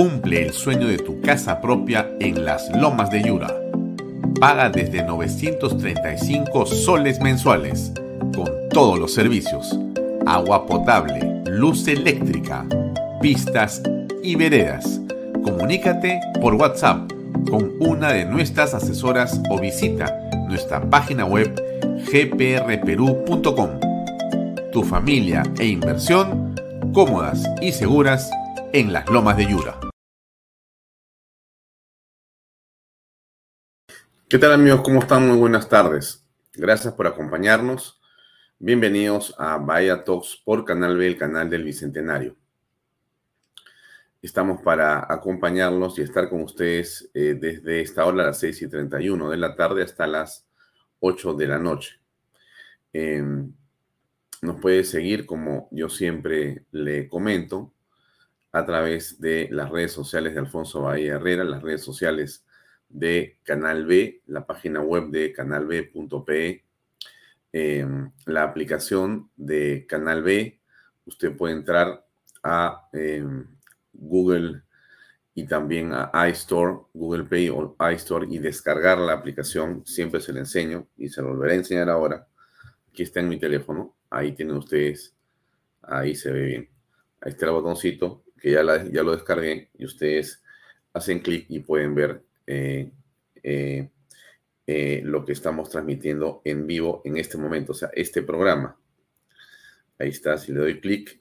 Cumple el sueño de tu casa propia en las Lomas de Yura. Paga desde 935 soles mensuales, con todos los servicios. Agua potable, luz eléctrica, pistas y veredas. Comunícate por WhatsApp con una de nuestras asesoras o visita nuestra página web gprperú.com. Tu familia e inversión cómodas y seguras en las lomas de Yura. ¿Qué tal amigos? ¿Cómo están? Muy buenas tardes. Gracias por acompañarnos. Bienvenidos a Vaya Talks por Canal B, el canal del Bicentenario. Estamos para acompañarlos y estar con ustedes eh, desde esta hora a las 6 y 31 de la tarde hasta las 8 de la noche. Em, nos puede seguir, como yo siempre le comento, a través de las redes sociales de Alfonso Bahía Herrera, las redes sociales de Canal B, la página web de canalb.pe, em, la aplicación de Canal B. Usted puede entrar a em, Google y también a iStore, Google Play o iStore y descargar la aplicación. Siempre se le enseño y se lo volveré a enseñar ahora. Aquí está en mi teléfono. Ahí tienen ustedes. Ahí se ve bien. Ahí está el botoncito que ya, ya lo descargué y ustedes hacen clic y pueden ver eh, eh, eh, lo que estamos transmitiendo en vivo en este momento, o sea, este programa. Ahí está, si le doy clic,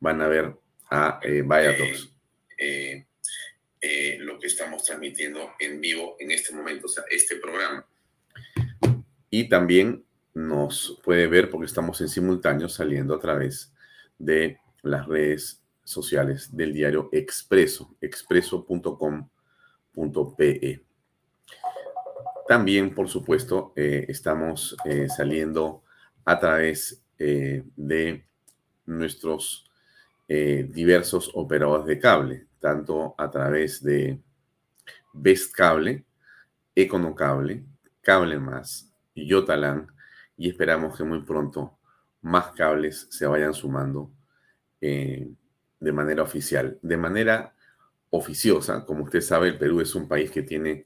van a ver a eh, lo que estamos transmitiendo en vivo en este momento, o sea, este programa. Y también nos puede ver porque estamos en simultáneo saliendo a través de las redes sociales del diario Expreso, expreso.com .pe. También, por supuesto, eh, estamos eh, saliendo a través eh, de nuestros diversos operadores de cable, tanto a través de Best Cable, Econocable, Cable Más, Yotalan, y esperamos que muy pronto más cables se vayan sumando de manera oficial. De manera oficiosa. Como usted sabe, el Perú es un país que tiene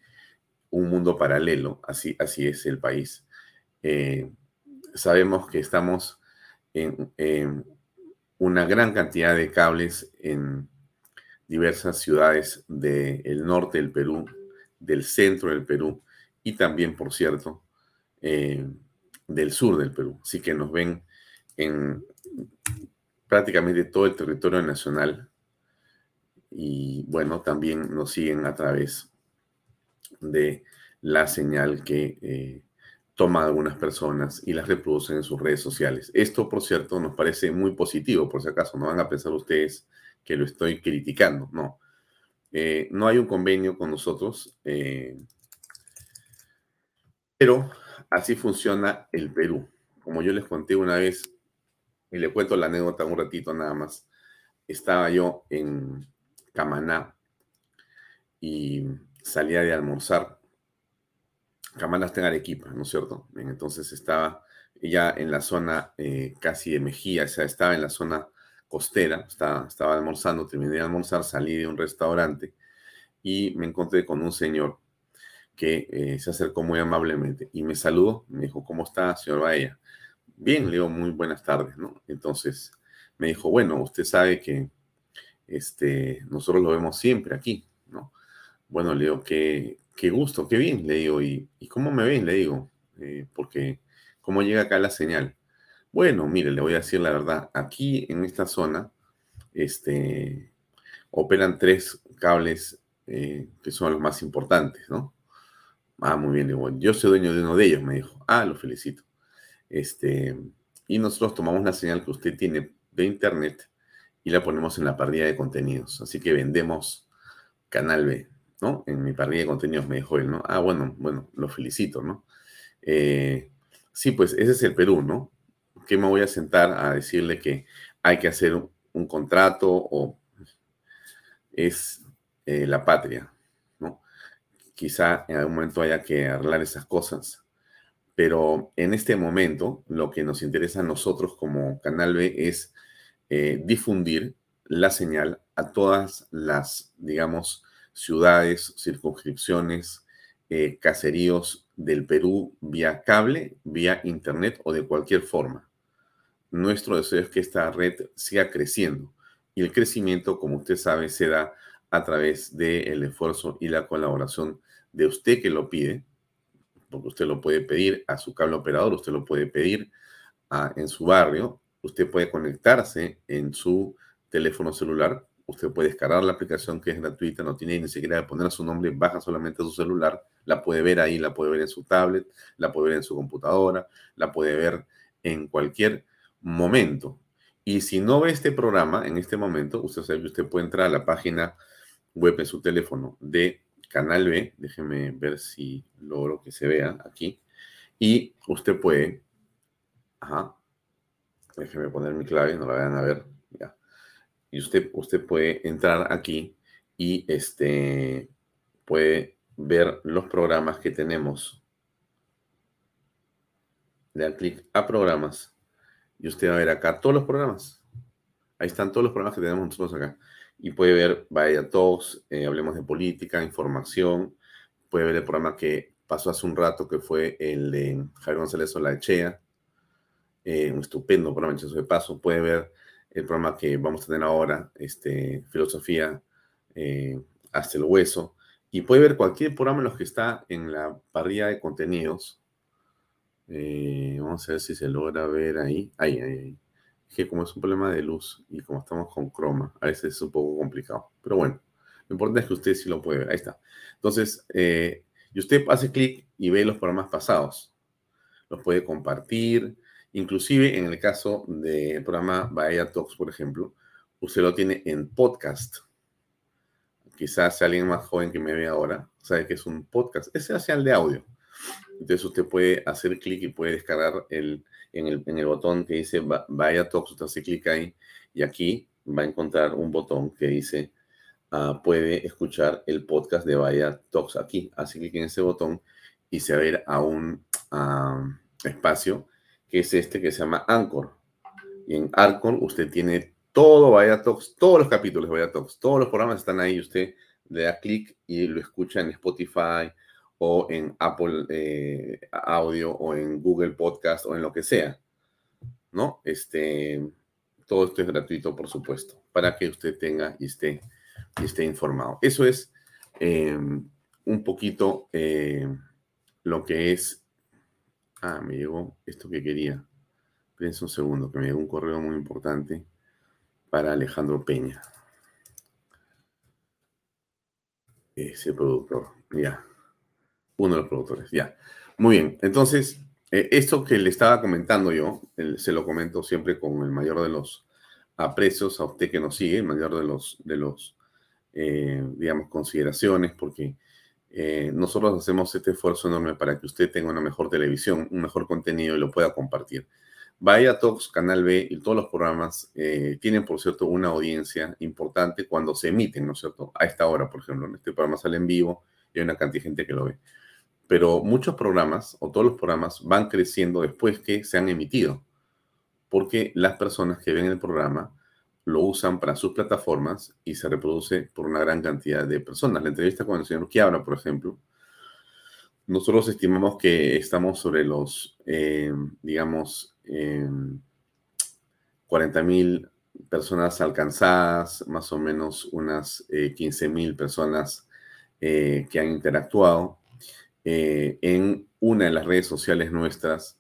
un mundo paralelo, así, así es el país. Eh, sabemos que estamos en, una gran cantidad de cables en diversas ciudades del norte del Perú, del centro del Perú y también, por cierto, eh, del sur del Perú. Así que nos ven en prácticamente todo el territorio nacional y bueno, también nos siguen a través de la señal que eh, toma algunas personas y las reproducen en sus redes sociales. Esto, por cierto, nos parece muy positivo, por si acaso, no van a pensar ustedes que lo estoy criticando, no. Eh, no hay un convenio con nosotros, eh, pero así funciona el Perú. Como yo les conté una vez, y le cuento la anécdota un ratito nada más, estaba yo en Camaná y salía de almorzar. Camaná está en Arequipa, ¿no es cierto? entonces estaba ya en la zona eh, casi de Mejía, o sea, estaba en la zona costera, estaba, estaba almorzando, terminé de almorzar, salí de un restaurante y me encontré con un señor que eh, se acercó muy amablemente y me saludó, me dijo, ¿cómo está, señor Baella? Bien, le muy buenas tardes, ¿no? Entonces me dijo, bueno, usted sabe que este, nosotros lo vemos siempre aquí, ¿no? Bueno, le digo, qué, gusto, qué bien, le digo, ¿y, cómo me ven? Le digo, eh, porque, ¿cómo llega acá la señal? Bueno, mire, le voy a decir la verdad, aquí en esta zona, este, operan tres cables eh, que son los más importantes, ¿no? Ah, muy bien, digo, yo soy dueño de uno de ellos, me dijo. Ah, lo felicito. Este, y nosotros tomamos la señal que usted tiene de internet y la ponemos en la parrilla de contenidos. Así que vendemos Canal B, ¿no? En mi parrilla de contenidos me dijo él, ¿no? Ah, bueno, bueno, lo felicito, ¿no? Eh, sí, pues ese es el Perú, ¿no? ¿Qué me voy a sentar a decirle que hay que hacer un, contrato o es eh, la patria, ¿no? Quizá en algún momento haya que arreglar esas cosas, pero en este momento lo que nos interesa a nosotros como Canal B es eh, difundir la señal a todas las, digamos, ciudades, circunscripciones, eh, caseríos del Perú vía cable, vía internet o de cualquier forma. Nuestro deseo es que esta red siga creciendo y el crecimiento, como usted sabe, se da a través del esfuerzo y la colaboración de usted que lo pide, porque usted lo puede pedir a su cable operador, usted lo puede pedir en su barrio, usted puede conectarse en su teléfono celular, usted puede descargar la aplicación que es gratuita, no tiene ni siquiera que poner su nombre, baja solamente su celular, la puede ver ahí, la puede ver en su tablet, la puede ver en su computadora, la puede ver en cualquier momento. Y si no ve este programa en este momento, usted sabe que usted puede entrar a la página web en su teléfono de Canal B, déjeme ver si logro que se vea aquí, y usted puede, ajá, déjeme poner mi clave, no la vayan a ver, y usted, usted puede entrar aquí y este, puede ver los programas que tenemos. Le da clic a programas y usted va a ver acá todos los programas. Ahí están todos los programas que tenemos nosotros acá. Y puede ver, vaya todos, eh, hablemos de política, información. Puede ver el programa que pasó hace un rato, que fue el de Javier González Olaechea. Eh, un estupendo programa, de paso. Puede ver el programa que vamos a tener ahora, este, Filosofía eh, hasta el hueso. Y puede ver cualquier programa en los que está en la parrilla de contenidos. vamos a ver si se logra ver ahí. Ahí, ahí, ahí que como es un problema de luz y como estamos con croma, a veces es un poco complicado. Pero bueno, lo importante es que usted sí lo puede ver. Ahí está. Entonces, eh, y usted hace clic y ve los programas pasados. Los puede compartir. Inclusive en el caso del programa Bahía Talks, por ejemplo, usted lo tiene en podcast. Quizás alguien más joven que me ve ahora sabe que es un podcast. Es el de audio. Entonces usted puede hacer clic y puede descargar el, en, el, en el botón que dice Vaya Talks, usted se clic ahí y aquí va a encontrar un botón que dice ah, puede escuchar el podcast de Vaya Talks aquí. Así clic en ese botón y se va a ir a un espacio es este que se llama Anchor. Y en Anchor usted tiene todo Vaya Talks, todos los capítulos de Vaya Talks, todos los programas están ahí. Usted le da clic y lo escucha en Spotify, o en Apple eh, Audio o en Google Podcast o en lo que sea. ¿No? Este, todo esto es gratuito, por supuesto, para que usted tenga y esté, y esté informado. Eso es em, un poquito eh, lo que es. Ah, me llegó esto que quería. Espérense un segundo, que me llegó un correo muy importante para Alejandro Peña. Ese productor, ya uno de los productores, ya. Muy bien, entonces, eh, esto que le estaba comentando yo, se lo comento siempre con el mayor de los aprecios a usted que nos sigue, el mayor de los, de los eh, digamos, consideraciones, porque eh, nosotros hacemos este esfuerzo enorme para que usted tenga una mejor televisión, un mejor contenido y lo pueda compartir. Vaya Talks, Canal B y todos los programas tienen, por cierto, una audiencia importante cuando se emiten, ¿no es cierto? A esta hora, por ejemplo, este programa sale en vivo y hay una cantidad de gente que lo ve pero muchos programas o todos los programas van creciendo después que se han emitido, porque las personas que ven el programa lo usan para sus plataformas y se reproduce por una gran cantidad de personas. La entrevista con el señor Quiabra, por ejemplo, nosotros estimamos que estamos sobre los, eh, digamos, eh, 40 mil personas alcanzadas, más o menos unas eh, 15 mil personas eh, que han interactuado eh, en una de las redes sociales nuestras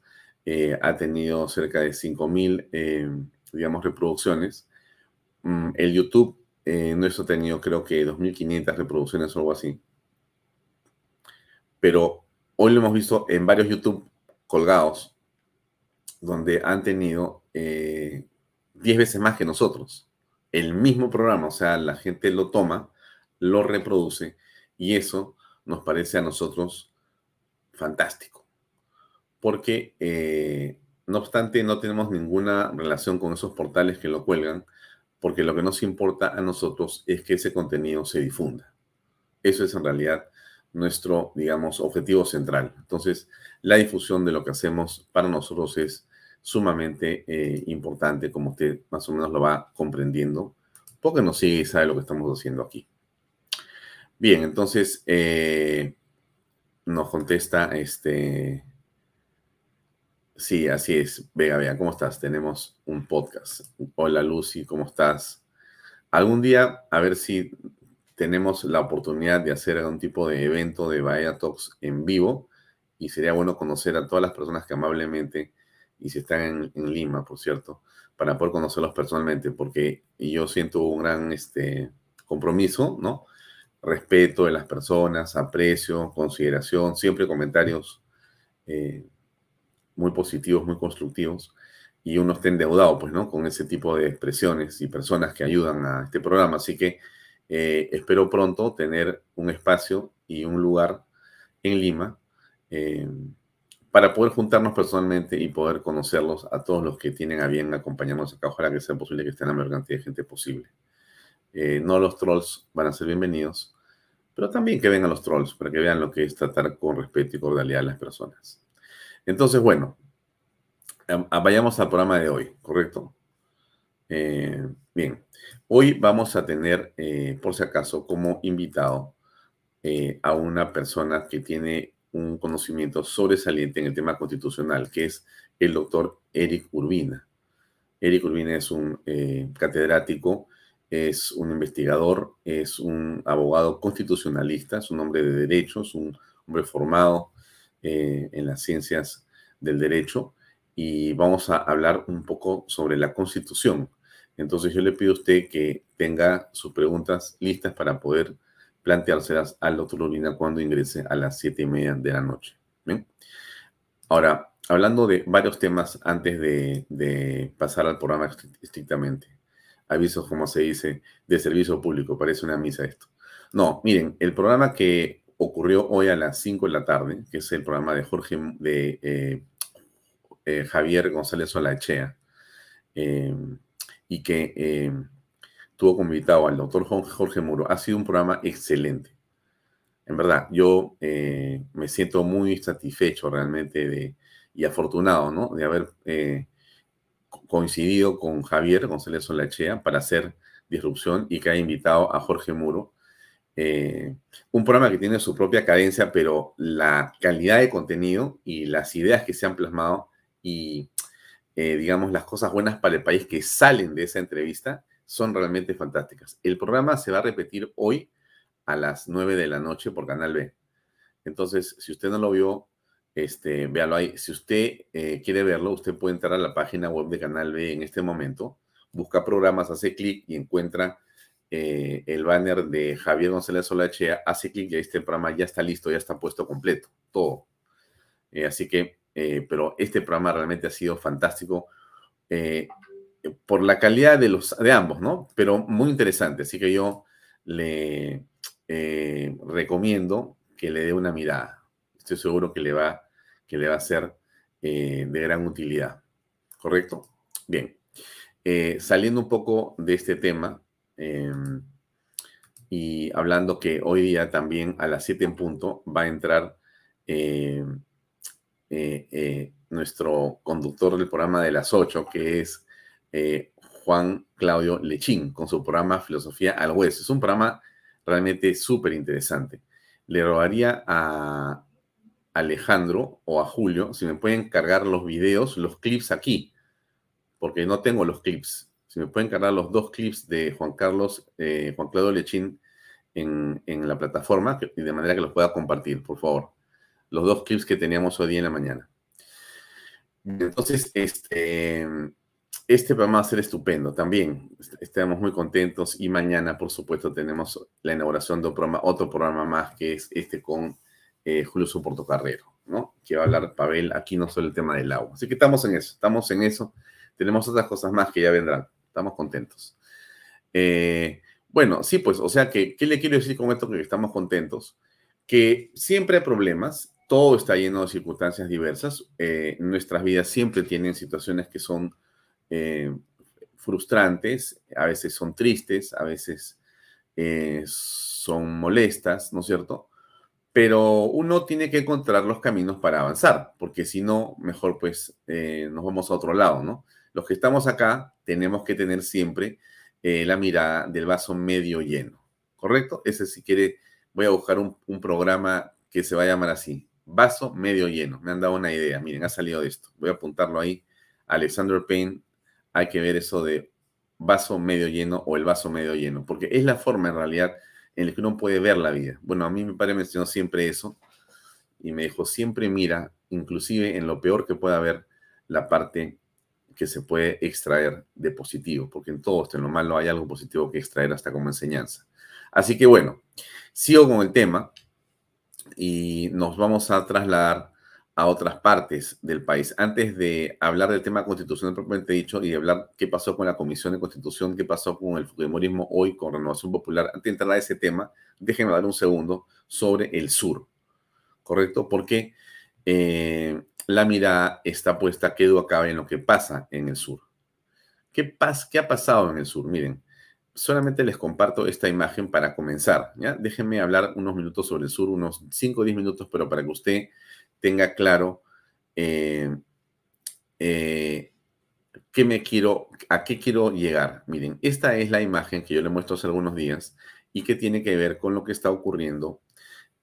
ha tenido cerca de 5.000, eh, digamos, reproducciones. Mm, el YouTube nuestro ha tenido creo que 2.500 reproducciones o algo así. Pero hoy lo hemos visto en varios YouTube colgados donde han tenido 10 eh, veces más que nosotros. El mismo programa, o sea, la gente lo toma, lo reproduce y eso nos parece a nosotros fantástico. Porque, eh, no obstante, no tenemos ninguna relación con esos portales que lo cuelgan, porque lo que nos importa a nosotros es que ese contenido se difunda. Eso es en realidad nuestro, digamos, objetivo central. Entonces, la difusión de lo que hacemos para nosotros es sumamente eh, importante, como usted más o menos lo va comprendiendo, porque nos sigue y sabe lo que estamos haciendo aquí. Bien, entonces eh, nos contesta este. Sí, así es. Vega, vea, ¿cómo estás? Tenemos un podcast. Hola Lucy, ¿cómo estás? Algún día, a ver si tenemos la oportunidad de hacer algún tipo de evento de Bahía Talks en vivo y sería bueno conocer a todas las personas que amablemente, y si están en, Lima, por cierto, para poder conocerlos personalmente, porque yo siento un gran este, compromiso, ¿no? Respeto de las personas, aprecio, consideración, siempre comentarios eh, muy positivos, muy constructivos, y uno está endeudado, pues, ¿no? Con ese tipo de expresiones y personas que ayudan a este programa. Así que eh, espero pronto tener un espacio y un lugar en Lima eh, para poder juntarnos personalmente y poder conocerlos a todos los que tienen a bien acompañarnos acá. Ojalá que sea posible que estén la mayor cantidad de gente posible. Eh, no los trolls van a ser bienvenidos, pero también que vengan los trolls para que vean lo que es tratar con respeto y cordialidad a las personas. Entonces, bueno, vayamos al programa de hoy, ¿correcto? bien, Hoy vamos a tener, eh, por si acaso, como invitado eh, a una persona que tiene un conocimiento sobresaliente en el tema constitucional, que es el doctor Eric Urbina. Eric Urbina es un eh, catedrático, es un investigador, es un abogado constitucionalista, es un hombre de derecho, es un hombre formado en las ciencias del derecho y vamos a hablar un poco sobre la constitución entonces yo le pido a usted que tenga sus preguntas listas para poder planteárselas al doctor Urbina cuando ingrese a las siete y media de la noche. Ahora, hablando de varios temas antes de, pasar al programa estrictamente. Avisos, como se dice, de servicio público. Parece una misa esto. No, miren, el programa que ocurrió hoy a las 5 de la tarde, que es el programa de Jorge, de eh, eh, Javier González Solachea, eh, y que eh, tuvo como invitado al doctor Jorge Muro, ha sido un programa excelente. En verdad, yo eh, me siento muy satisfecho realmente de, y afortunado, ¿no? De haber coincidido con Javier González Solachea para hacer disrupción y que ha invitado a Jorge Muro. Un programa que tiene su propia cadencia, pero la calidad de contenido y las ideas que se han plasmado y eh, digamos, las cosas buenas para el país que salen de esa entrevista son realmente fantásticas. El programa se va a repetir hoy a las 9 de la noche por Canal B. Entonces, si usted no lo vio, este, véalo ahí. Si usted eh, quiere verlo, usted puede entrar a la página web de Canal B en este momento, busca programas, hace clic y encuentra eh, el banner de Javier González Solachea, hace clic y ahí este programa ya está listo, ya está puesto completo, todo. así que eh, pero este programa realmente ha sido fantástico eh, por la calidad de, los, de ambos, ¿no? Pero muy interesante, así que yo le eh, recomiendo que le dé una mirada. Estoy seguro que le va, que le va a ser de gran utilidad. ¿Correcto? Bien. saliendo un poco de este tema em, y hablando que hoy día también a las 7 en punto va a entrar eh, eh, nuestro conductor del programa de las 8, que es eh, Juan Claudio Lechín, con su programa Filosofía al Hueso. Es un programa realmente súper interesante. Le robaría a Alejandro o a Julio si me pueden cargar los videos, los clips aquí, porque no tengo los clips. Si me pueden cargar los dos clips de Juan Carlos, Juan Claudio Lechín en, en la plataforma, de manera que los pueda compartir, por favor los dos clips que teníamos hoy día en la mañana. Entonces, este, este programa va a ser estupendo también. Estamos muy contentos y mañana, por supuesto, tenemos la inauguración de otro programa, más que es este con eh, Julio Soporto Carrero. ¿no? Que va a hablar Pavel aquí no solo el tema del agua. Así que estamos en eso, estamos en eso. Tenemos otras cosas más que ya vendrán. Estamos contentos. Eh, bueno, sí, pues, o sea que, ¿qué le quiero decir con esto que estamos contentos? Que siempre hay problemas, todo está lleno de circunstancias diversas. Eh, nuestras vidas siempre tienen situaciones que son eh, frustrantes, a veces son tristes, a veces son molestas, ¿no es cierto? Pero uno tiene que encontrar los caminos para avanzar, porque si no, mejor pues nos vamos a otro lado, ¿no? Los que estamos acá tenemos que tener siempre la mirada del vaso medio lleno, ¿correcto? Ese si quiere, voy a buscar un, programa que se va a llamar así, vaso medio lleno. Me han dado una idea. Miren, ha salido de esto. Voy a apuntarlo ahí. Alexander Payne, hay que ver eso de vaso medio lleno o el vaso medio lleno, porque es la forma en realidad en la que uno puede ver la vida. Bueno, a mí mi padre mencionó siempre eso y me dijo, siempre mira, inclusive en lo peor que pueda haber, la parte que se puede extraer de positivo, porque en todo esto, en lo malo, hay algo positivo que extraer hasta como enseñanza. Así que bueno, sigo con el tema y nos vamos a trasladar a otras partes del país. Antes de hablar del tema constitucional propiamente dicho y de hablar qué pasó con la Comisión de Constitución, qué pasó con el Fujimorismo hoy con Renovación Popular, antes de entrar a ese tema, déjenme dar un segundo sobre el sur, ¿correcto? Porque eh, la mirada está puesta, quedó acá en lo que pasa en el sur. ¿Qué, ¿Qué ha pasado en el sur? Miren, solamente les comparto esta imagen para comenzar. ¿ya? Déjenme hablar unos minutos sobre el sur, unos 5 o 10 minutos, pero para que usted tenga claro eh, eh, qué me quiero, a qué quiero llegar. Miren, esta es la imagen que yo le muestro hace algunos días y que tiene que ver con lo que está ocurriendo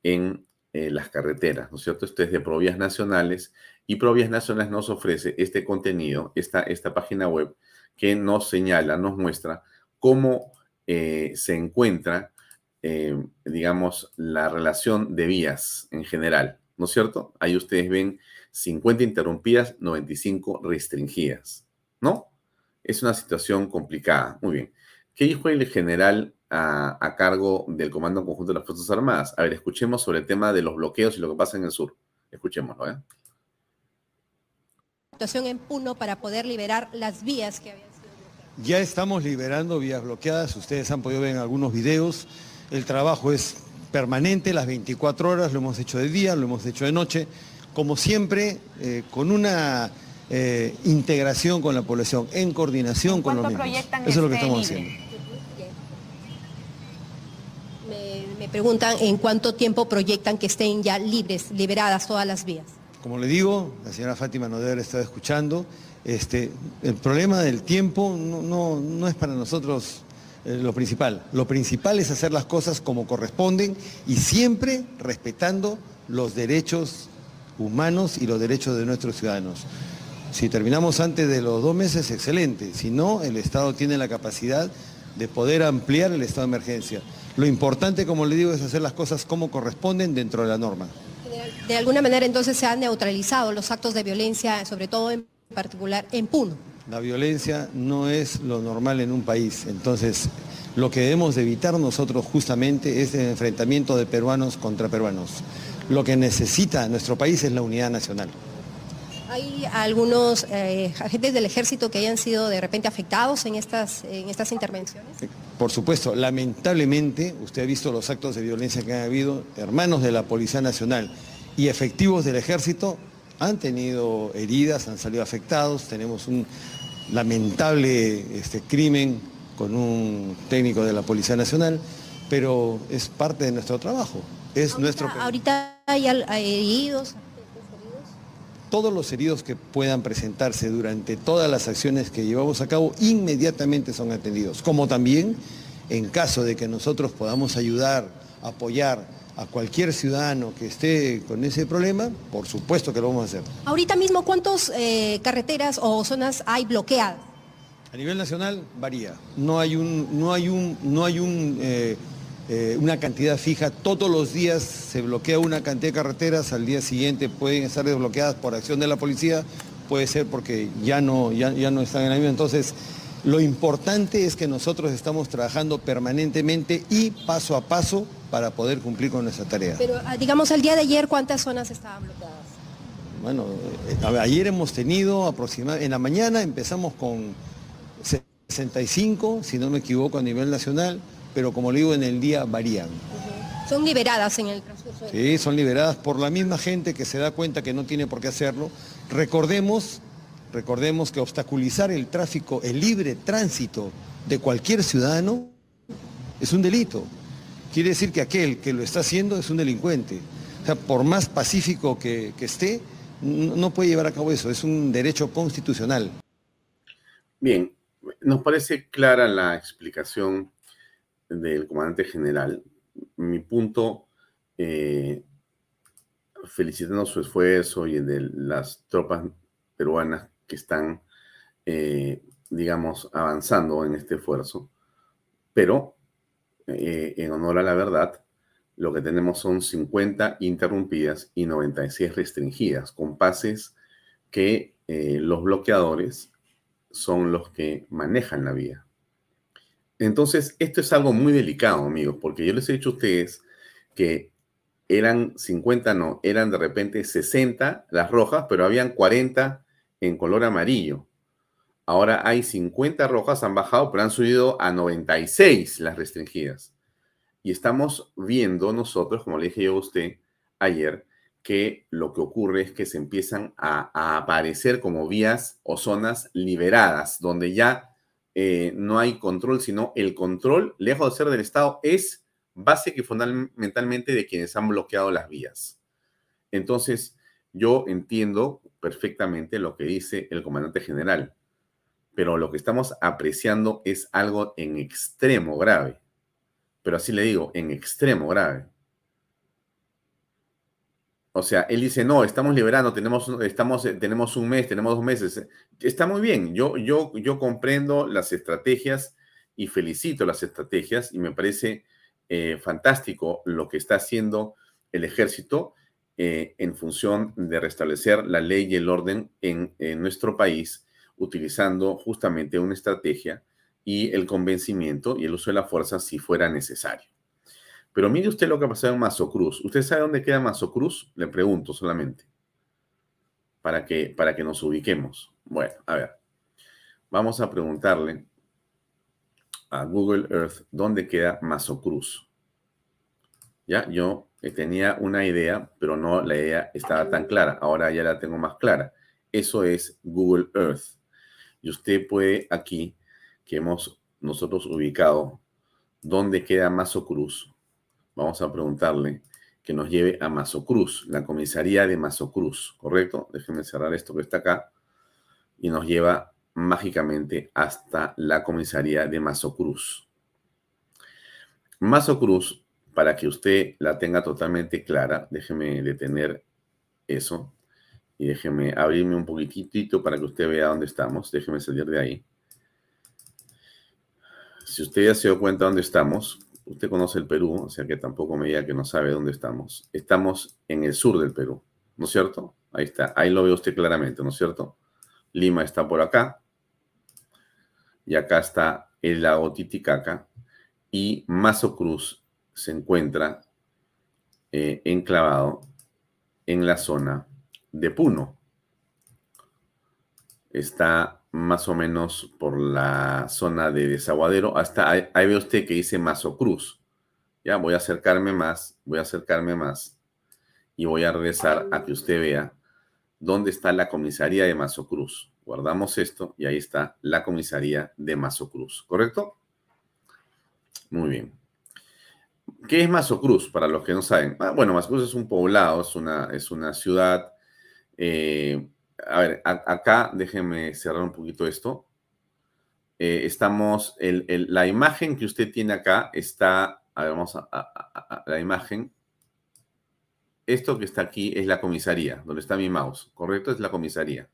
en eh, las carreteras, ¿no es cierto? Esto es de Provías Nacionales y Provías Nacionales nos ofrece este contenido, esta, esta página web que nos señala, nos muestra cómo eh, se encuentra, eh, digamos, la relación de vías en general, ¿no es cierto? Ahí ustedes ven 50 interrumpidas, 95 restringidas, ¿no? Es una situación complicada. Muy bien. ¿Qué dijo el general a, a, cargo del Comando Conjunto de las Fuerzas Armadas? A ver, escuchemos sobre el tema de los bloqueos y lo que pasa en el sur. Escuchémoslo, ¿eh? Situación en Puno para poder liberar las vías que habían ya estamos liberando vías bloqueadas, ustedes han podido ver en algunos videos, el trabajo es permanente, las 24 horas, lo hemos hecho de día, lo hemos hecho de noche, como siempre, eh, con una eh, integración con la población, en coordinación con los mismos. Eso es lo que estamos haciendo. Me, preguntan en cuánto tiempo proyectan que estén ya libres, liberadas todas las vías. Como le digo, la señora Fátima no debe estado escuchando, este, el problema del tiempo no, no, es para nosotros eh, lo principal. Lo principal es hacer las cosas como corresponden y siempre respetando los derechos humanos y los derechos de nuestros ciudadanos. Si terminamos antes de los dos meses, excelente. Si no, el Estado tiene la capacidad de poder ampliar el estado de emergencia. Lo importante, como le digo, es hacer las cosas como corresponden dentro de la norma. De alguna manera entonces se han neutralizado los actos de violencia, sobre todo en particular en Puno. La violencia no es lo normal en un país, entonces lo que debemos evitar nosotros justamente es el enfrentamiento de peruanos contra peruanos. Lo que necesita nuestro país es la unidad nacional. ¿Hay algunos eh, agentes del ejército que hayan sido de repente afectados en estas, en estas intervenciones? Por supuesto, lamentablemente, usted ha visto los actos de violencia que han habido, hermanos de la Policía Nacional y efectivos del ejército han tenido heridas, han salido afectados, tenemos un lamentable este, crimen con un técnico de la Policía Nacional, pero es parte de nuestro trabajo, es ahorita, nuestro... ¿Ahorita hay, heridos? Todos los heridos que puedan presentarse durante todas las acciones que llevamos a cabo inmediatamente son atendidos, como también en caso de que nosotros podamos ayudar, apoyar, a cualquier ciudadano que esté con ese problema, por supuesto que lo vamos a hacer. Ahorita mismo, ¿cuántas eh, carreteras o zonas hay bloqueadas? A nivel nacional varía. No hay un, no hay un, no hay un, eh, eh, una cantidad fija. Todos los días se bloquea una cantidad de carreteras. Al día siguiente pueden estar desbloqueadas por acción de la policía. Puede ser porque ya no, ya, ya no están en la misma. Entonces, lo importante es que nosotros estamos trabajando permanentemente y paso a paso para poder cumplir con nuestra tarea. Pero ah, digamos, el día de ayer, ¿cuántas zonas estaban bloqueadas? Bueno, eh, ayer hemos tenido aproximadamente, en la mañana empezamos con 65, si no me equivoco, a nivel nacional, pero como le digo, en el día varían. Son liberadas en el transcurso. Sí, son liberadas por la misma gente que se da cuenta que no tiene por qué hacerlo. Recordemos, recordemos que obstaculizar el tráfico, el libre tránsito de cualquier ciudadano es un delito. Quiere decir que aquel que lo está haciendo es un delincuente. O sea, por más pacífico que, que esté, no puede llevar a cabo eso, es un derecho constitucional. Bien, nos parece clara la explicación del comandante general. Mi punto, eh, felicitando su esfuerzo y el de las tropas peruanas que están, eh, digamos, avanzando en este esfuerzo, pero eh, en honor a la verdad, lo que tenemos son 50 interrumpidas y 96 restringidas, con pases que eh, los bloqueadores son los que manejan la vía. Entonces, esto es algo muy delicado, amigos, porque yo les he dicho a ustedes que eran 50, no, eran de repente 60 las rojas, pero habían 40 en color amarillo. Ahora hay 50 rojas, han bajado, pero han subido a 96 las restringidas. Y estamos viendo nosotros, como le dije yo a usted ayer, que lo que ocurre es que se empiezan a, aparecer como vías o zonas liberadas, donde ya eh, no hay control, sino el control, lejos de ser del Estado, es base que fundamentalmente de quienes han bloqueado las vías. Entonces, yo entiendo perfectamente lo que dice el comandante general, pero lo que estamos apreciando es algo en extremo grave pero así le digo, en extremo grave. O sea, él dice, no, estamos liberando, tenemos, estamos, eh, tenemos un mes, tenemos dos meses. Está muy bien, yo, yo, yo comprendo las estrategias y felicito las estrategias y me parece eh, fantástico lo que está haciendo el ejército eh, en función de restablecer la ley y el orden en, en nuestro país, utilizando justamente una estrategia y el convencimiento y el uso de la fuerza si fuera necesario. Pero mire usted lo que ha pasado en Mazocruz. ¿Usted sabe dónde queda Mazocruz? Le pregunto solamente. Para que, para que nos ubiquemos. Bueno, a ver. Vamos a preguntarle a Google Earth dónde queda Mazocruz. Ya, yo tenía una idea, pero no la idea estaba tan clara. Ahora ya la tengo más clara. Eso es Google Earth. Y usted puede aquí que hemos nosotros ubicado dónde queda Mazo Cruz, vamos a preguntarle que nos lleve a Mazo Cruz, la comisaría de Mazo Cruz, ¿correcto? Déjenme cerrar esto que está acá y nos lleva mágicamente hasta la comisaría de Mazo Cruz. Mazo Cruz, para que usted la tenga totalmente clara, déjeme detener eso y déjeme abrirme un poquitito para que usted vea dónde estamos. Déjeme salir de ahí si usted ya se dio cuenta dónde estamos, usted conoce el Perú, o sea que tampoco me diga que no sabe dónde estamos. Estamos en el sur del Perú, ¿no es cierto? Ahí está, ahí lo ve usted claramente, ¿no es cierto? Lima está por acá, y acá está el lago Titicaca, y Mazo Cruz se encuentra eh, enclavado en la zona de Puno. Está más o menos por la zona de desaguadero, hasta ahí, ve usted que dice Mazo Cruz. Ya voy a acercarme más, voy a acercarme más y voy a regresar a que usted vea dónde está la comisaría de Mazo Cruz. Guardamos esto y ahí está la comisaría de Mazo Cruz, ¿correcto? Muy bien. ¿Qué es Mazo Cruz? Para los que no saben. Ah, bueno, Mazo Cruz es un poblado, es una, es una ciudad eh, a ver, acá déjenme cerrar un poquito esto. Eh, estamos, la imagen que usted tiene acá está, a ver, vamos a, la imagen. Esto que está aquí es la comisaría, donde está mi mouse, ¿correcto? Es la comisaría.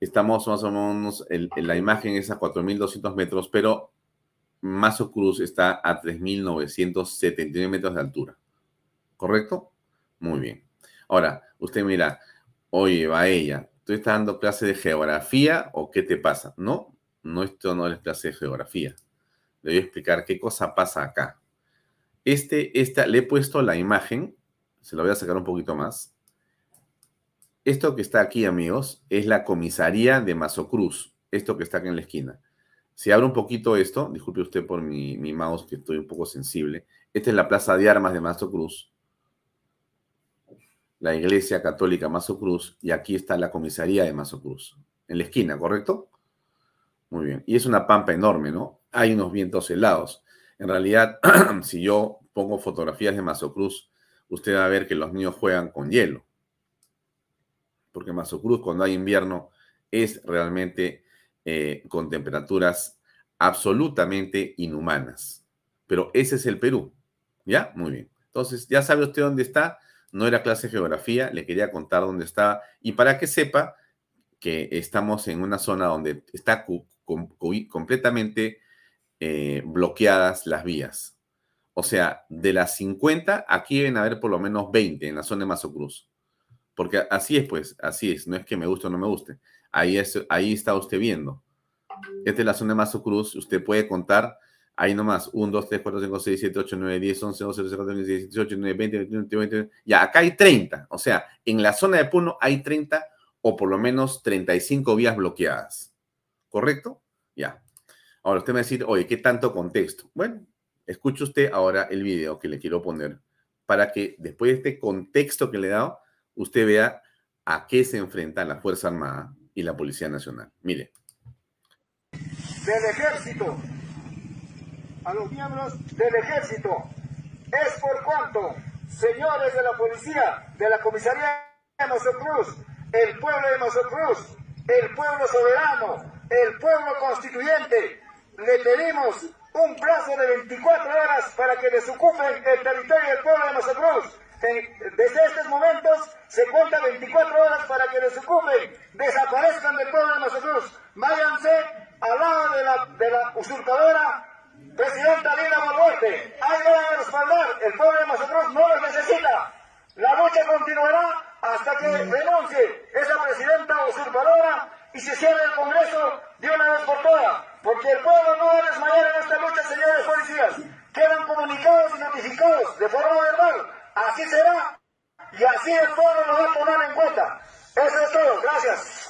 Estamos más o menos, en la imagen es a 4.200 metros, pero Mazo Cruz está a 3.979 metros de altura, ¿correcto? Muy bien. Ahora, usted mira, oye, va ella, ¿tú estás dando clase de geografía o qué te pasa? No, no, esto no es clase de geografía. Le voy a explicar qué cosa pasa acá. Este, esta, le he puesto la imagen, se lo voy a sacar un poquito más. esto que está aquí, amigos, es la comisaría de Mazocruz. Esto que está aquí en la esquina. Si abro un poquito esto, disculpe usted por mi, mi mouse que estoy un poco sensible. Esta es la plaza de armas de Mazocruz. La iglesia católica Mazocruz. Y aquí está la comisaría de Mazocruz. En la esquina, ¿correcto? Muy bien. Y es una pampa enorme, ¿no? Hay unos vientos helados. En realidad, si yo pongo fotografías de Mazocruz, usted va a ver que los niños juegan con hielo. Porque Mazocruz, cuando hay invierno, es realmente eh, con temperaturas absolutamente inhumanas. Pero ese es el Perú. ¿Ya? Muy bien. Entonces, ya sabe usted dónde está. No era clase de geografía, le quería contar dónde está. Y para que sepa que estamos en una zona donde está completamente eh, bloqueadas las vías. O sea, de las 50, aquí deben haber por lo menos 20 en la zona de Mazo Cruz. Porque así es, pues, así es. No es que me guste o no me guste. Ahí, es, ahí está usted viendo. Esta es la zona de Mazo Cruz. Usted puede contar ahí nomás. 1, 2, 3, 4, 5, 6, 7, 8, 9, 10, 11, 12, 13, 14, 15, 16, 18, 19, 20, 21, 22, 23. Ya, acá hay 30. O sea, en la zona de Puno hay 30 o por lo menos 35 vías bloqueadas. ¿Correcto? Ya. Ahora usted me va a decir, oye, ¿qué tanto contexto? Bueno, escuche usted ahora el video que le quiero poner para que después de este contexto que le he dado, usted vea a qué se enfrentan la Fuerza Armada y la Policía Nacional. Mire. Del ejército, a los miembros del ejército, es por cuanto, señores de la policía, de la comisaría de Mazocruz, el pueblo de Mazocruz, el pueblo soberano, el pueblo constituyente, le pedimos un plazo de 24 horas para que desocupen el territorio del pueblo de Mazocruz. Desde estos momentos se cuenta 24 horas para que desocupen, desaparezcan del pueblo de Mazocruz. Váyanse al lado de la, de la usurpadora presidenta Lina Boluarte. Ahí van a respaldar. El pueblo de Mazocruz no los necesita. La lucha continuará hasta que renuncie esa presidenta usurpadora y se cierre el Congreso de una vez por todas. Porque el pueblo no va a desmayar en esta lucha, señores policías. Quedan comunicados y notificados de forma verbal. Así será. Y así el pueblo lo va a tomar en cuenta. Eso es todo. Gracias.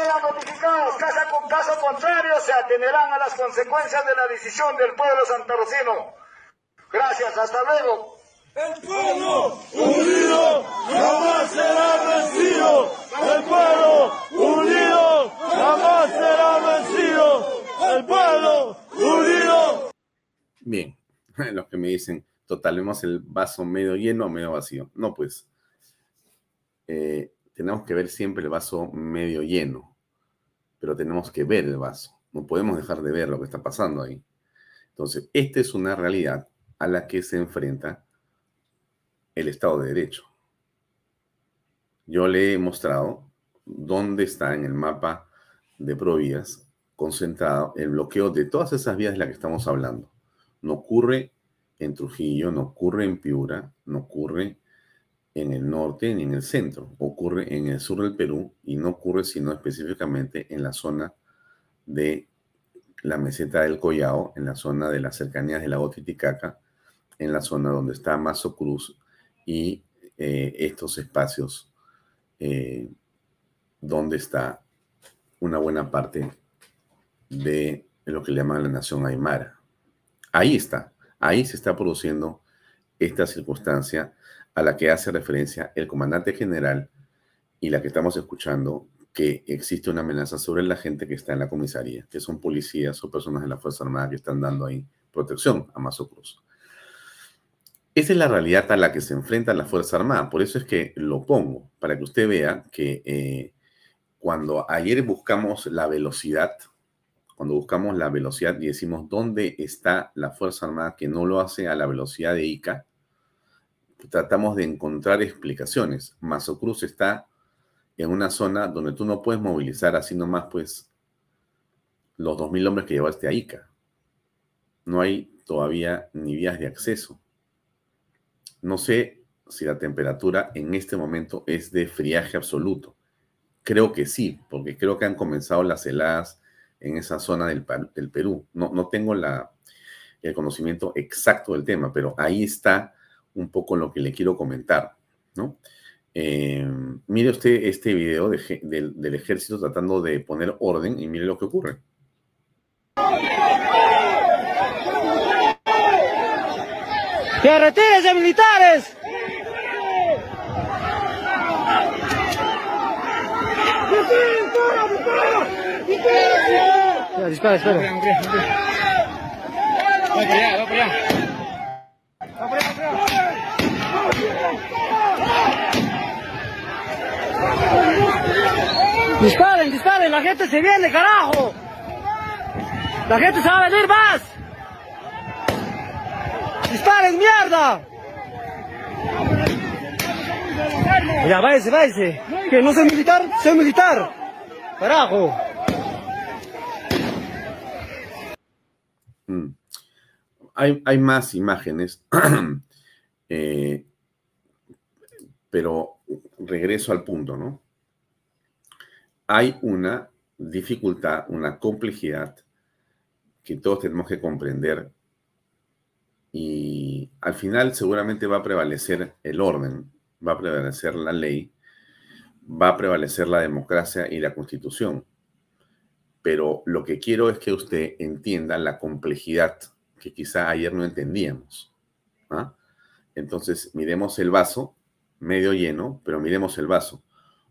quedan notificados. Caso, con caso contrario, se atenderán a las consecuencias de la decisión del pueblo santarrocino. Gracias, hasta luego. El pueblo unido jamás será vencido. El pueblo unido jamás será vencido. El pueblo unido. Bien, los que me dicen, total, vemos el vaso medio lleno o medio vacío. No, pues, eh, tenemos que ver siempre el vaso medio lleno, pero tenemos que ver el vaso. No podemos dejar de ver lo que está pasando ahí. Entonces, esta es una realidad a la que se enfrenta el Estado de Derecho. Yo le he mostrado dónde está en el mapa de provías concentrado el bloqueo de todas esas vías de las que estamos hablando. No ocurre en Trujillo, no ocurre en Piura, no ocurre en el norte ni en el centro. Ocurre en el sur del Perú y no ocurre sino específicamente en la zona de la meseta del Collao, en la zona de las cercanías del lago Titicaca, en la zona donde está Mazo Cruz y eh, estos espacios eh, donde está una buena parte de lo que le llaman la nación Aymara. Ahí está, ahí se está produciendo esta circunstancia a la que hace referencia el comandante general y la que estamos escuchando, que existe una amenaza sobre la gente que está en la comisaría, que son policías o personas de la Fuerza Armada que están dando ahí protección a Mazo Cruz. Esa es la realidad a la que se enfrenta la Fuerza Armada. Por eso es que lo pongo, para que usted vea que eh, cuando ayer buscamos la velocidad, cuando buscamos la velocidad y decimos dónde está la Fuerza Armada que no lo hace a la velocidad de ICA, tratamos de encontrar explicaciones. Mazo Cruz está en una zona donde tú no puedes movilizar así nomás, pues, los 2.000 hombres que llevaste a Ica. No hay todavía ni vías de acceso. No sé si la temperatura en este momento es de friaje absoluto. Creo que sí, porque creo que han comenzado las heladas en esa zona del, Perú. No, no tengo el conocimiento exacto del tema, pero ahí está un poco lo que le quiero comentar, ¿no? Eh, mire usted este video del ejército tratando de poner orden y mire lo que ocurre. ¡Que retírese, militares! dispara, dispara. Va para allá, va para allá. Va para allá, va para allá. Disparen, disparen, la gente se viene, carajo. La gente se va a venir más. Disparen, mierda. Ya, váyase, váyase. Que no soy militar, soy militar. Carajo. hay, más imágenes, eh, pero regreso al punto, ¿no? Hay una dificultad, una complejidad que todos tenemos que comprender y al final seguramente va a prevalecer el orden, va a prevalecer la ley, va a prevalecer la democracia y la constitución. Pero lo que quiero es que usted entienda la complejidad que quizá ayer no entendíamos. ¿ah? Entonces, miremos el vaso medio lleno, pero miremos el vaso.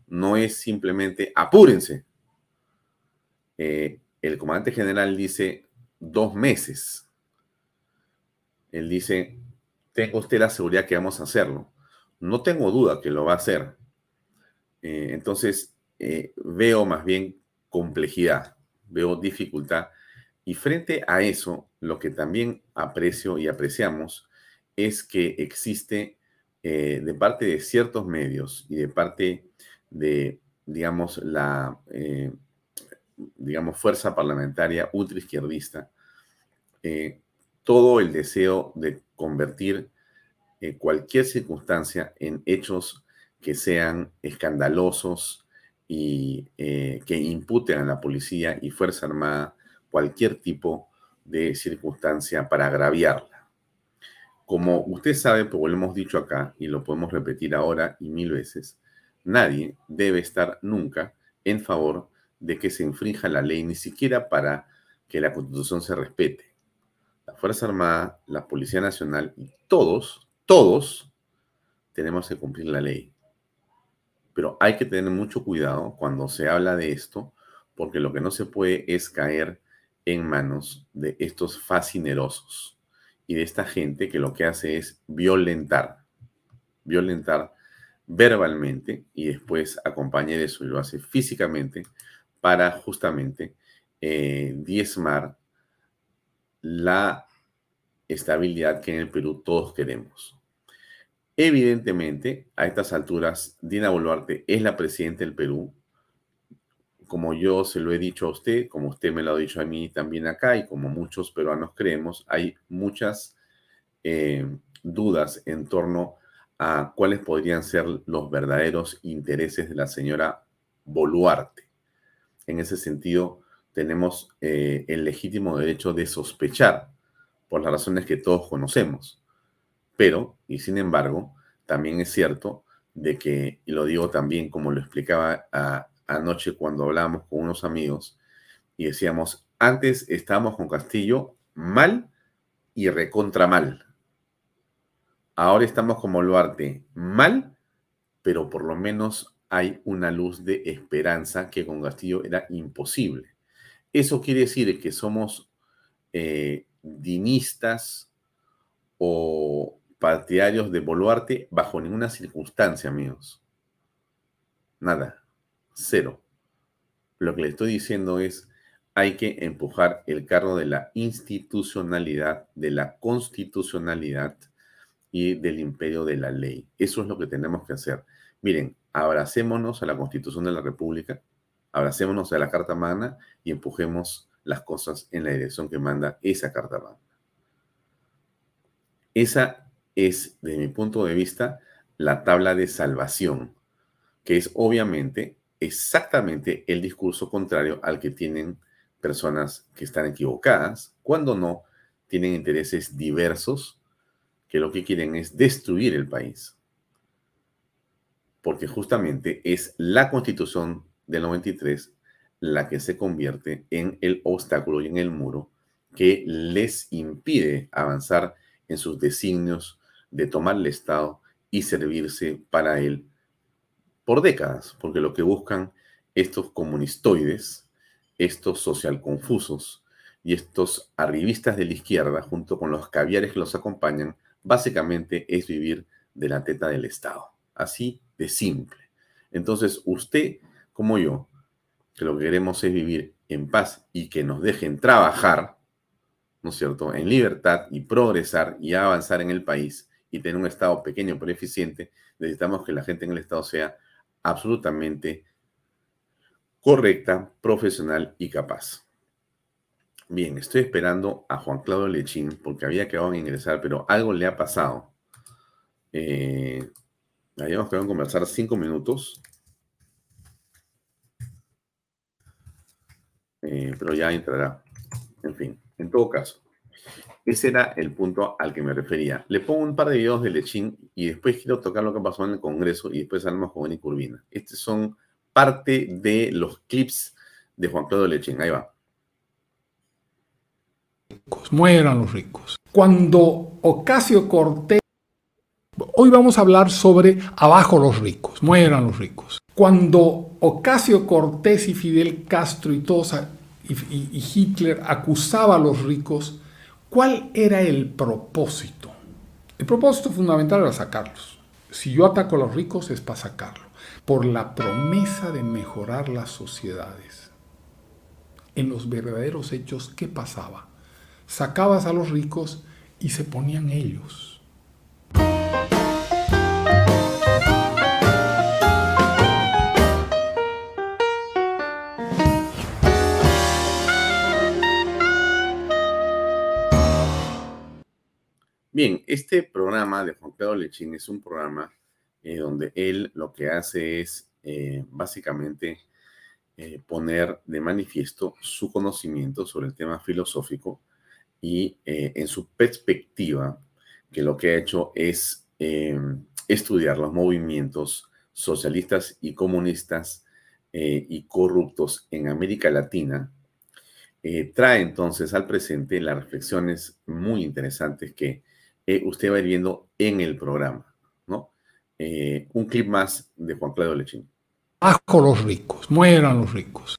No es simplemente apúrense. Eh, el comandante general dice dos meses. Él dice, tengo usted la seguridad que vamos a hacerlo. No tengo duda que lo va a hacer. Eh, entonces, eh, veo más bien complejidad, veo dificultad y frente a eso, lo que también aprecio y apreciamos es que existe eh, de parte de ciertos medios y de parte de, digamos, la, eh, digamos, fuerza parlamentaria ultraizquierdista, eh, todo el deseo de convertir cualquier circunstancia en hechos que sean escandalosos y que imputen a la policía y Fuerza Armada cualquier tipo de circunstancia para agraviarla. Como usted sabe, porque lo hemos dicho acá y lo podemos repetir ahora y mil veces, nadie debe estar nunca en favor de que se infrinja la ley, ni siquiera para que la constitución se respete. La Fuerza Armada, la Policía Nacional y todos, todos tenemos que cumplir la ley. Pero hay que tener mucho cuidado cuando se habla de esto, porque lo que no se puede es caer en manos de estos fascinerosos y de esta gente que lo que hace es violentar, violentar verbalmente y después acompaña de eso y lo hace físicamente para justamente eh, diezmar la estabilidad que en el Perú todos queremos. Evidentemente, a estas alturas, Dina Boluarte es la presidenta del Perú, como yo se lo he dicho a usted, como usted me lo ha dicho a mí también acá y como muchos peruanos creemos, hay muchas eh, dudas en torno a cuáles podrían ser los verdaderos intereses de la señora Boluarte. En ese sentido, tenemos eh, el legítimo derecho de sospechar por las razones que todos conocemos. Pero, y sin embargo, también es cierto de que, y lo digo también como lo explicaba a, anoche cuando hablábamos con unos amigos y decíamos, antes estábamos con Castillo mal y recontra mal. Ahora estamos con Boluarte mal, pero por lo menos hay una luz de esperanza que con Castillo era imposible. Eso quiere decir que somos eh, dinistas o partidarios de Boluarte bajo ninguna circunstancia, amigos. Nada. Cero. Lo que le estoy diciendo es, hay que empujar el carro de la institucionalidad, de la constitucionalidad y del imperio de la ley. Eso es lo que tenemos que hacer. Miren, abracémonos a la Constitución de la República, abracémonos a la Carta Magna y empujemos las cosas en la dirección que manda esa Carta Magna. Esa es, desde mi punto de vista, la tabla de salvación, que es obviamente exactamente el discurso contrario al que tienen personas que están equivocadas, cuando no tienen intereses diversos que lo que quieren es destruir el país. Porque justamente es la constitución del 93 la que se convierte en el obstáculo y en el muro que les impide avanzar en sus designios de tomar el Estado y servirse para él por décadas, porque lo que buscan estos comunistoides, estos social confusos y estos arribistas de la izquierda, junto con los caviares que los acompañan, básicamente es vivir de la teta del Estado. Así de simple. Entonces, usted como yo, que lo que queremos es vivir en paz y que nos dejen trabajar, ¿no es cierto?, en libertad y progresar y avanzar en el país y tener un Estado pequeño pero eficiente, necesitamos que la gente en el Estado sea absolutamente correcta, profesional y capaz. Bien, estoy esperando a Juan Claudio Lechín porque había quedado en ingresar, pero algo le ha pasado. Eh, habíamos quedado en conversar cinco minutos. Eh, pero ya entrará. En fin, en todo caso, ese era el punto al que me refería. Le pongo un par de videos de Lechín y después quiero tocar lo que pasó en el Congreso y después hablamos con y Curvina. Estos son parte de los clips de Juan Claudio Lechín. Ahí va mueran los ricos. Cuando Ocasio Cortés, hoy vamos a hablar sobre abajo los ricos, mueran los ricos. Cuando Ocasio Cortés y Fidel Castro y todos y, Hitler acusaba a los ricos, ¿cuál era el propósito? El propósito fundamental era sacarlos. Si yo ataco a los ricos es para sacarlo, por la promesa de mejorar las sociedades. En los verdaderos hechos, ¿qué pasaba? sacabas a los ricos y se ponían ellos. Bien, este programa de Juan Pedro Lechín es un programa eh, donde él lo que hace es eh, básicamente eh, poner de manifiesto su conocimiento sobre el tema filosófico y en su perspectiva, que lo que ha hecho es estudiar los movimientos socialistas y comunistas y corruptos en América Latina, trae entonces al presente las reflexiones muy interesantes que usted va a ir viendo en el programa. ¿no? un clip más de Juan Claudio Lechín. Bajo los ricos, mueran los ricos.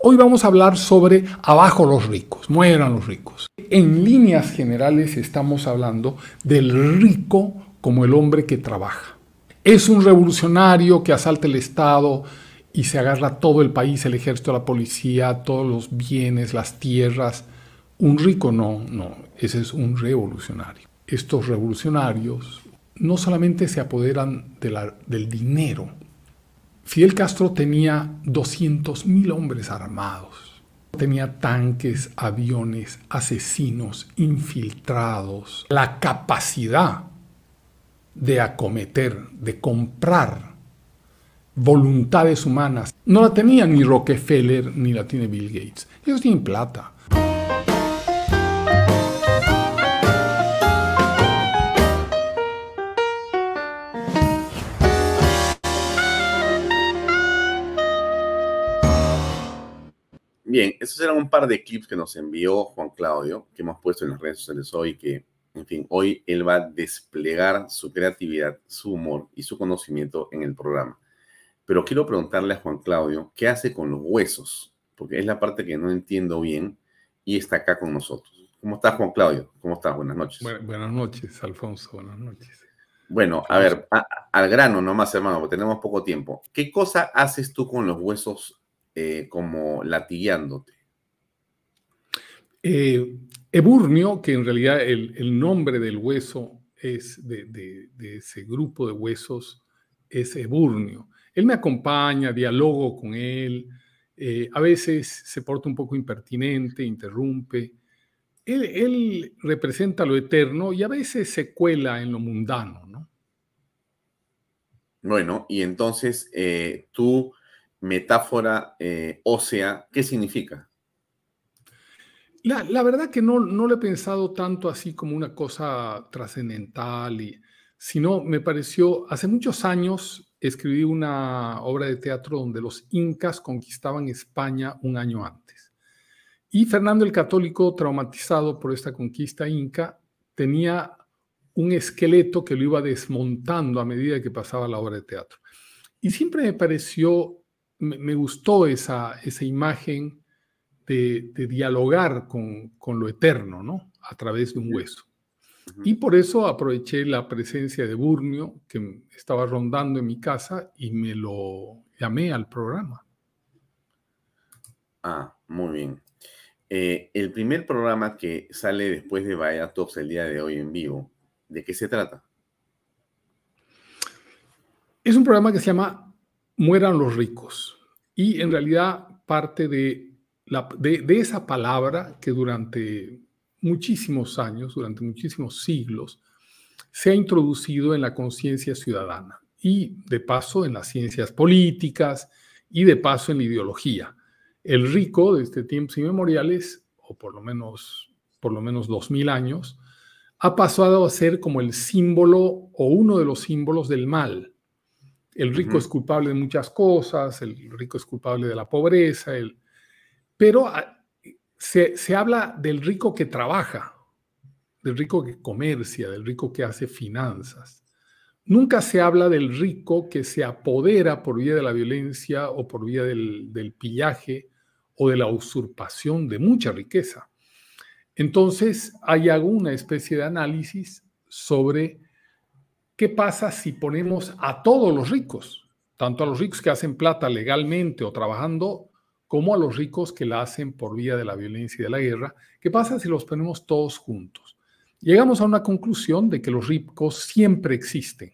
Hoy vamos a hablar sobre abajo los ricos, mueran los ricos. En líneas generales estamos hablando del rico como el hombre que trabaja. Es un revolucionario que asalta el Estado y se agarra todo el país, el ejército, la policía, todos los bienes, las tierras. Un rico no, no, ese es un revolucionario. Estos revolucionarios no solamente se apoderan del dinero, Fidel Castro tenía 200.000 hombres armados. Tenía tanques, aviones, asesinos, infiltrados, la capacidad de acometer, de comprar voluntades humanas. No la tenía ni Rockefeller ni la tiene Bill Gates. Ellos tienen plata. Bien, esos eran un par de clips que nos envió Juan Claudio, que hemos puesto en las redes sociales hoy, que, en fin, hoy él va a desplegar su creatividad, su humor y su conocimiento en el programa. Pero quiero preguntarle a Juan Claudio, ¿qué hace con los huesos? Porque es la parte que no entiendo bien y está acá con nosotros. ¿Cómo estás, Juan Claudio? ¿Cómo estás? Buenas noches. buenas noches, Alfonso. Buenas noches. Bueno, a ver, al grano nomás, hermano, porque tenemos poco tiempo. ¿Qué cosa haces tú con los huesos eh, como latigueándote? Eh, eburnio, que en realidad el, nombre del hueso es de, ese grupo de huesos, es Eburnio. Él me acompaña, dialogo con él, eh, a veces se porta un poco impertinente, interrumpe. Él, representa lo eterno y a veces se cuela en lo mundano, ¿no? Bueno, y entonces eh, tu metáfora eh, ósea, ¿qué significa? La, verdad que no, no lo he pensado tanto así como una cosa trascendental, sino me pareció, hace muchos años escribí una obra de teatro donde los incas conquistaban España un año antes. Y Fernando el Católico, traumatizado por esta conquista inca, tenía un esqueleto que lo iba desmontando a medida que pasaba la obra de teatro. Y siempre me pareció, me, gustó esa, esa imagen de, dialogar con, con, lo eterno, ¿no? A través de un hueso. Y por eso aproveché la presencia de Burnio, que estaba rondando en mi casa, y me lo llamé al programa. Ah, muy bien. Eh, el primer programa que sale después de Vaya Talks el día de hoy en vivo, ¿de qué se trata? Es un programa que se llama Mueran los ricos. Y en realidad parte de de, esa palabra que durante muchísimos años, durante muchísimos siglos, se ha introducido en la conciencia ciudadana y de paso en las ciencias políticas y de paso en la ideología. El rico desde tiempos inmemoriales, o por lo menos, por lo menos dos mil años, ha pasado a ser como el símbolo o uno de los símbolos del mal. El rico es culpable de muchas cosas, el rico es culpable de la pobreza, el, pero ah, se, habla del rico que trabaja, del rico que comercia, del rico que hace finanzas. Nunca se habla del rico que se apodera por vía de la violencia o por vía del, del pillaje o de la usurpación de mucha riqueza. Entonces, hay alguna especie de análisis sobre qué pasa si ponemos a todos los ricos, tanto a los ricos que hacen plata legalmente o trabajando, como a los ricos que la hacen por vía de la violencia y de la guerra. ¿Qué pasa si los ponemos todos juntos? Llegamos a una conclusión de que los ricos siempre existen.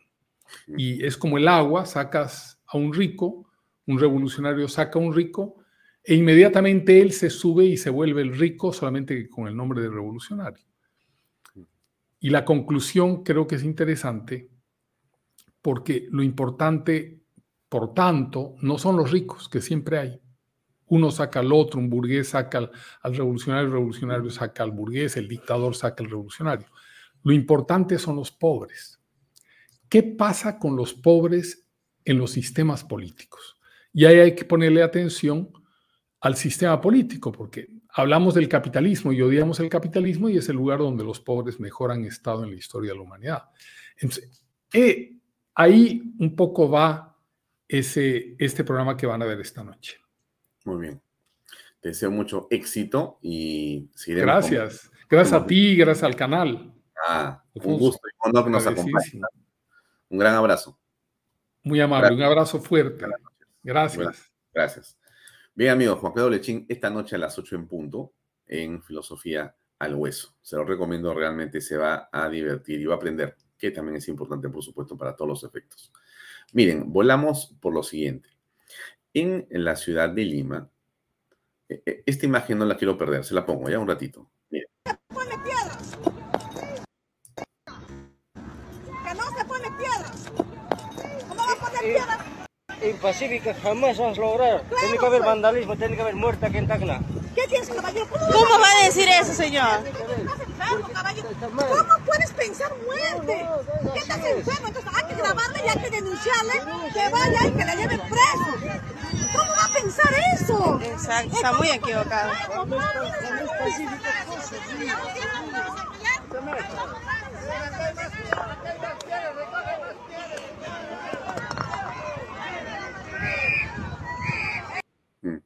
Y es como el agua, sacas a un rico, un revolucionario saca a un rico, e inmediatamente él se sube y se vuelve el rico solamente con el nombre de revolucionario. Y la conclusión creo que es interesante porque lo importante, por tanto, no son los ricos, que siempre hay, uno saca al otro, un burgués saca al, revolucionario, el revolucionario saca al burgués, el dictador saca al revolucionario. Lo importante son los pobres. ¿Qué pasa con los pobres en los sistemas políticos? Y ahí hay que ponerle atención al sistema político, porque hablamos del capitalismo y odiamos el capitalismo y es el lugar donde los pobres mejor han estado en la historia de la humanidad. Entonces, eh, ahí un poco va ese, este programa que van a ver esta noche. Muy bien. Te deseo mucho éxito y. Gracias. Gracias a ti, gracias al canal. Ah, un gusto y un que nos acompañe. Un gran abrazo. Muy amable, un abrazo fuerte. Gracias. Gracias. Bien, amigos, Juan Pedro Lechín, esta noche a las 8 en punto en Filosofía al Hueso. Se lo recomiendo, realmente se va a divertir y va a aprender, que también es importante, por supuesto, para todos los efectos. Miren, volamos por lo siguiente en la ciudad de Lima. E, e, esta imagen no la quiero perder, se la pongo ya un ratito. Mire. pone piedras. Que no se pone piedras. ¿Cómo va a poner piedras? En Pacífica jamás vas a lograr. tiene que haber vandalismo, tiene que haber muerte aquí en Tacna. ¿Qué tienes, caballero? ¿Cómo va a decir eso, señor? ¿Cómo puedes pensar muerte? ¿Qué estás enfermo? Entonces hay que grabarle y hay que denunciarle que vaya y que le lleven preso. ¿Cómo va a pensar eso? Exacto, está muy equivocado. Mm.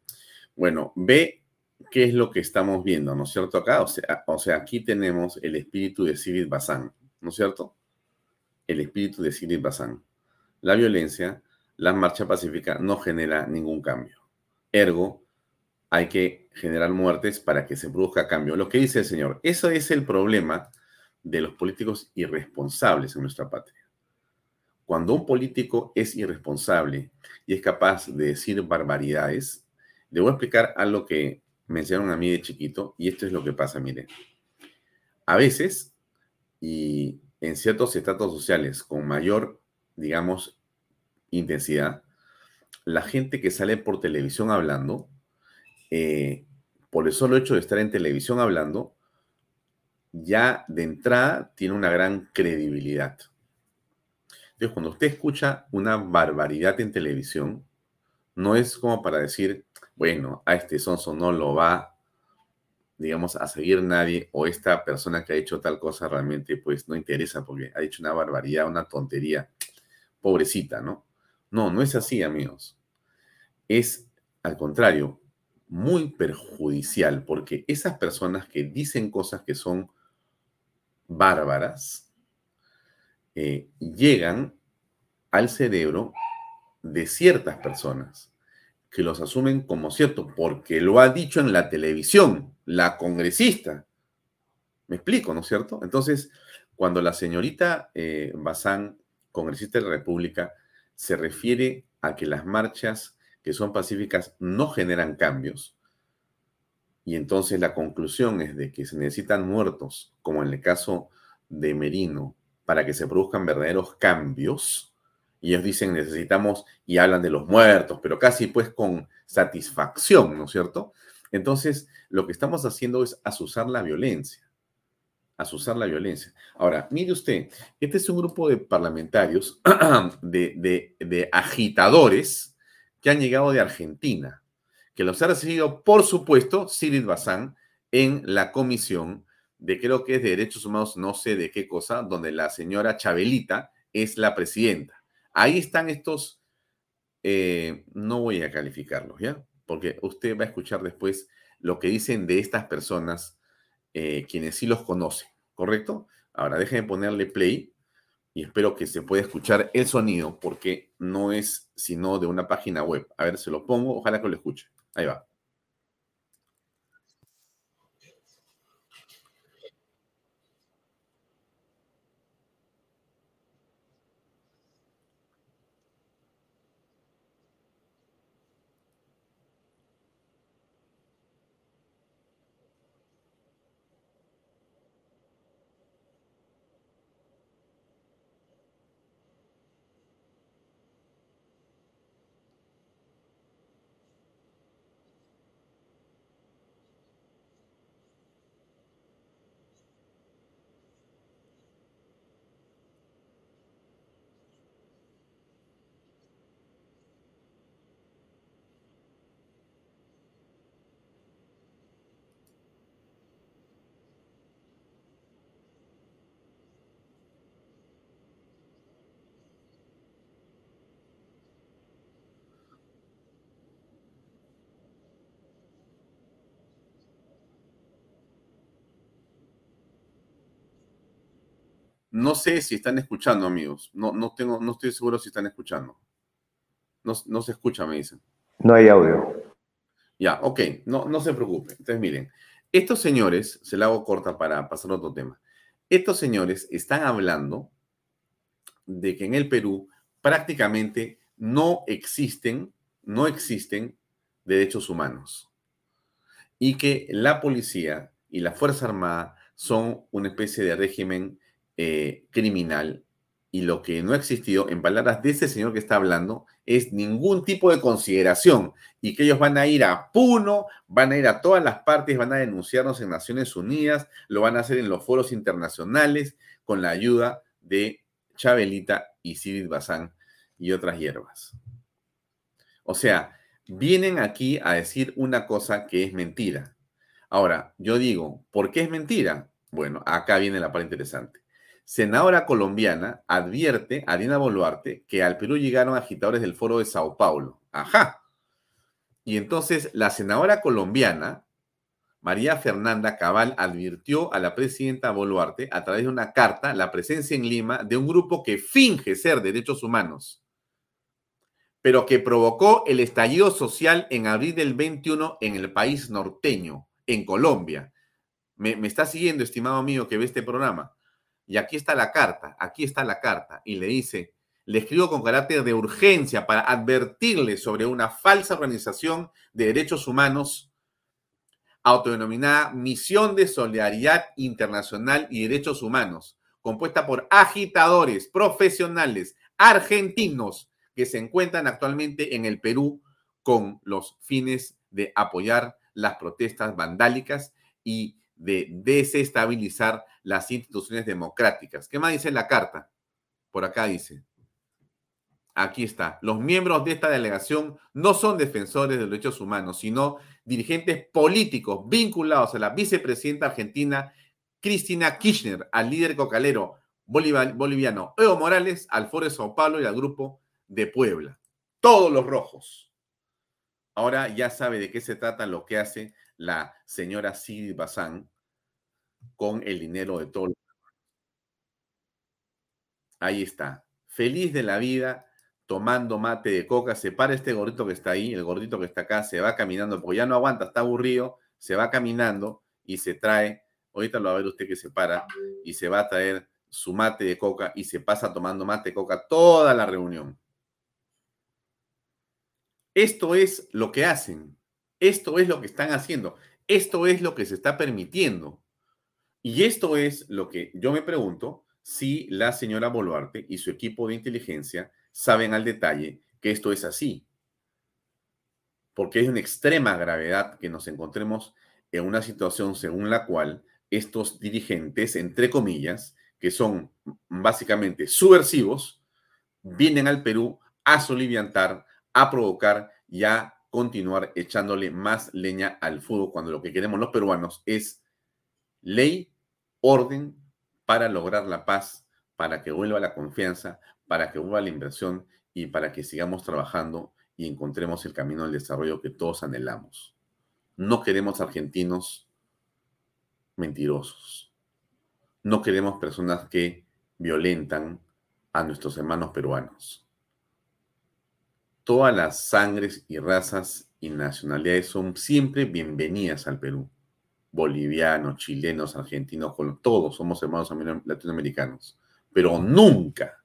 Bueno, ve qué es lo que estamos viendo, ¿no es cierto? Acá, o sea, aquí tenemos el espíritu de Sirit Bazán, ¿no es cierto? El espíritu de Sirit Bazán. La violencia, la marcha pacífica no genera ningún cambio. Ergo, hay que generar muertes para que se produzca cambio. Lo que dice el Señor, eso es el problema de los políticos irresponsables en nuestra patria. cuando un político es irresponsable y es capaz de decir barbaridades, le voy a explicar algo que me enseñaron a mí de chiquito y esto es lo que pasa, mire. A veces, y en ciertos estratos sociales con mayor, digamos, intensidad, la gente que sale por televisión hablando, eh, por el solo hecho de estar en televisión hablando, ya de entrada tiene una gran credibilidad. Entonces, cuando usted escucha una barbaridad en televisión, no es como para decir, bueno, a este sonso no lo va, digamos, a seguir nadie, o esta persona que ha hecho tal cosa realmente, pues no interesa porque ha dicho una barbaridad, una tontería. Pobrecita, ¿no? No, no es así, amigos. Es, al contrario, muy perjudicial porque esas personas que dicen cosas que son bárbaras, eh, llegan al cerebro de ciertas personas que los asumen como cierto, porque lo ha dicho en la televisión, la congresista. Me explico, ¿no es cierto? Entonces, cuando la señorita eh, Bazán, congresista de la República, se refiere a que las marchas que son pacíficas no generan cambios, y entonces la conclusión es de que se necesitan muertos, como en el caso de Merino, para que se produzcan verdaderos cambios. Y ellos dicen, necesitamos, y hablan de los muertos, pero casi pues con satisfacción, ¿no es cierto? Entonces, lo que estamos haciendo es asusar la violencia. Asusar la violencia. Ahora, mire usted, este es un grupo de parlamentarios, de, agitadores que han llegado de Argentina, que los ha recibido, por supuesto, Cyril Bazán en la comisión de creo que es de derechos humanos, no sé de qué cosa, donde la señora Chabelita es la presidenta. Ahí están estos, eh, no voy a calificarlos, ¿ya? Porque usted va a escuchar después lo que dicen de estas personas, eh, quienes sí los conocen, ¿correcto? Ahora, déjenme ponerle play y espero que se pueda escuchar el sonido, porque no es sino de una página web. A ver, se lo pongo, ojalá que lo escuche. Ahí va. No sé si están escuchando, amigos. No, no, tengo, no estoy seguro si están escuchando. No, no se escucha, me dicen. No hay audio. Ya, ok, no, no se preocupe. Entonces, miren, estos señores, se la hago corta para pasar a otro tema. Estos señores están hablando de que en el Perú prácticamente no existen, no existen derechos humanos y que la policía y la Fuerza Armada son una especie de régimen eh, criminal y lo que no ha existido, en palabras de ese señor que está hablando, es ningún tipo de consideración y que ellos van a ir a Puno, van a ir a todas las partes, van a denunciarnos en Naciones Unidas, lo van a hacer en los foros internacionales con la ayuda de Chabelita y Cyril Bazán y otras hierbas. O sea, vienen aquí a decir una cosa que es mentira. Ahora, yo digo, ¿por qué es mentira? Bueno, acá viene la parte interesante senadora colombiana advierte a Dina Boluarte que al Perú llegaron agitadores del foro de Sao Paulo. Ajá. Y entonces la senadora colombiana, María Fernanda Cabal, advirtió a la presidenta Boluarte a través de una carta la presencia en Lima de un grupo que finge ser derechos humanos, pero que provocó el estallido social en abril del 21 en el país norteño, en Colombia. Me, me está siguiendo, estimado mío, que ve este programa. Y aquí está la carta, aquí está la carta. Y le dice, le escribo con carácter de urgencia para advertirle sobre una falsa organización de derechos humanos autodenominada Misión de Solidaridad Internacional y Derechos Humanos, compuesta por agitadores profesionales argentinos que se encuentran actualmente en el Perú con los fines de apoyar las protestas vandálicas y de desestabilizar las instituciones democráticas. ¿Qué más dice la carta? Por acá dice. Aquí está. Los miembros de esta delegación no son defensores de los derechos humanos, sino dirigentes políticos vinculados a la vicepresidenta argentina Cristina Kirchner, al líder cocalero boliviano Evo Morales, al Foro de Sao Paulo y al Grupo de Puebla. Todos los rojos. Ahora ya sabe de qué se trata lo que hace la señora Sidi Bazán con el dinero de todos. Ahí está. Feliz de la vida, tomando mate de coca. Se para este gordito que está ahí, el gordito que está acá, se va caminando, porque ya no aguanta, está aburrido, se va caminando y se trae, ahorita lo va a ver usted que se para, y se va a traer su mate de coca y se pasa tomando mate de coca toda la reunión. Esto es lo que hacen, esto es lo que están haciendo, esto es lo que se está permitiendo. Y esto es lo que yo me pregunto si la señora Boluarte y su equipo de inteligencia saben al detalle que esto es así. Porque es una extrema gravedad que nos encontremos en una situación según la cual estos dirigentes, entre comillas, que son básicamente subversivos, vienen al Perú a soliviantar, a provocar y a continuar echándole más leña al fútbol cuando lo que queremos los peruanos es ley orden para lograr la paz, para que vuelva la confianza, para que vuelva la inversión y para que sigamos trabajando y encontremos el camino del desarrollo que todos anhelamos. No queremos argentinos mentirosos. No queremos personas que violentan a nuestros hermanos peruanos. Todas las sangres y razas y nacionalidades son siempre bienvenidas al Perú bolivianos, chilenos, argentinos, todos somos hermanos latinoamericanos, pero nunca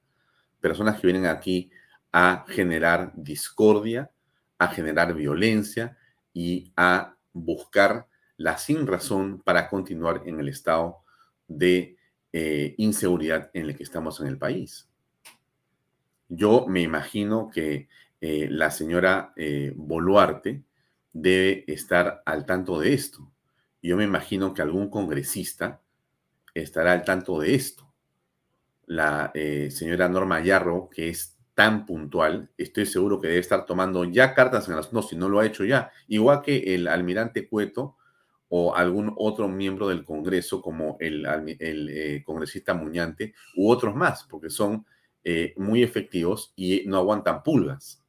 personas que vienen aquí a generar discordia, a generar violencia y a buscar la sin razón para continuar en el estado de eh, inseguridad en el que estamos en el país. Yo me imagino que eh, la señora eh, Boluarte debe estar al tanto de esto yo me imagino que algún congresista estará al tanto de esto. La eh, señora Norma Yarro, que es tan puntual, estoy seguro que debe estar tomando ya cartas en las no, si no lo ha hecho ya, igual que el almirante Cueto o algún otro miembro del Congreso, como el, congresista Muñante, u otros más, porque son muy efectivos y no aguantan pulgas.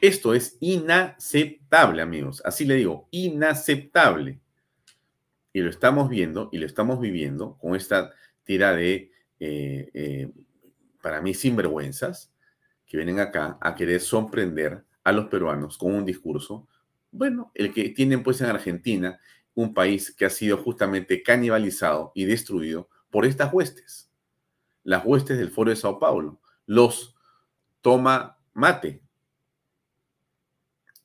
Esto es inaceptable, amigos. Así le digo, inaceptable. Y lo estamos viendo y lo estamos viviendo con esta tira de, eh, eh, para mí, sinvergüenzas, que vienen acá a querer sorprender a los peruanos con un discurso, bueno, el que tienen pues en Argentina, un país que ha sido justamente canibalizado y destruido por estas huestes, las huestes del Foro de Sao Paulo, los toma mate,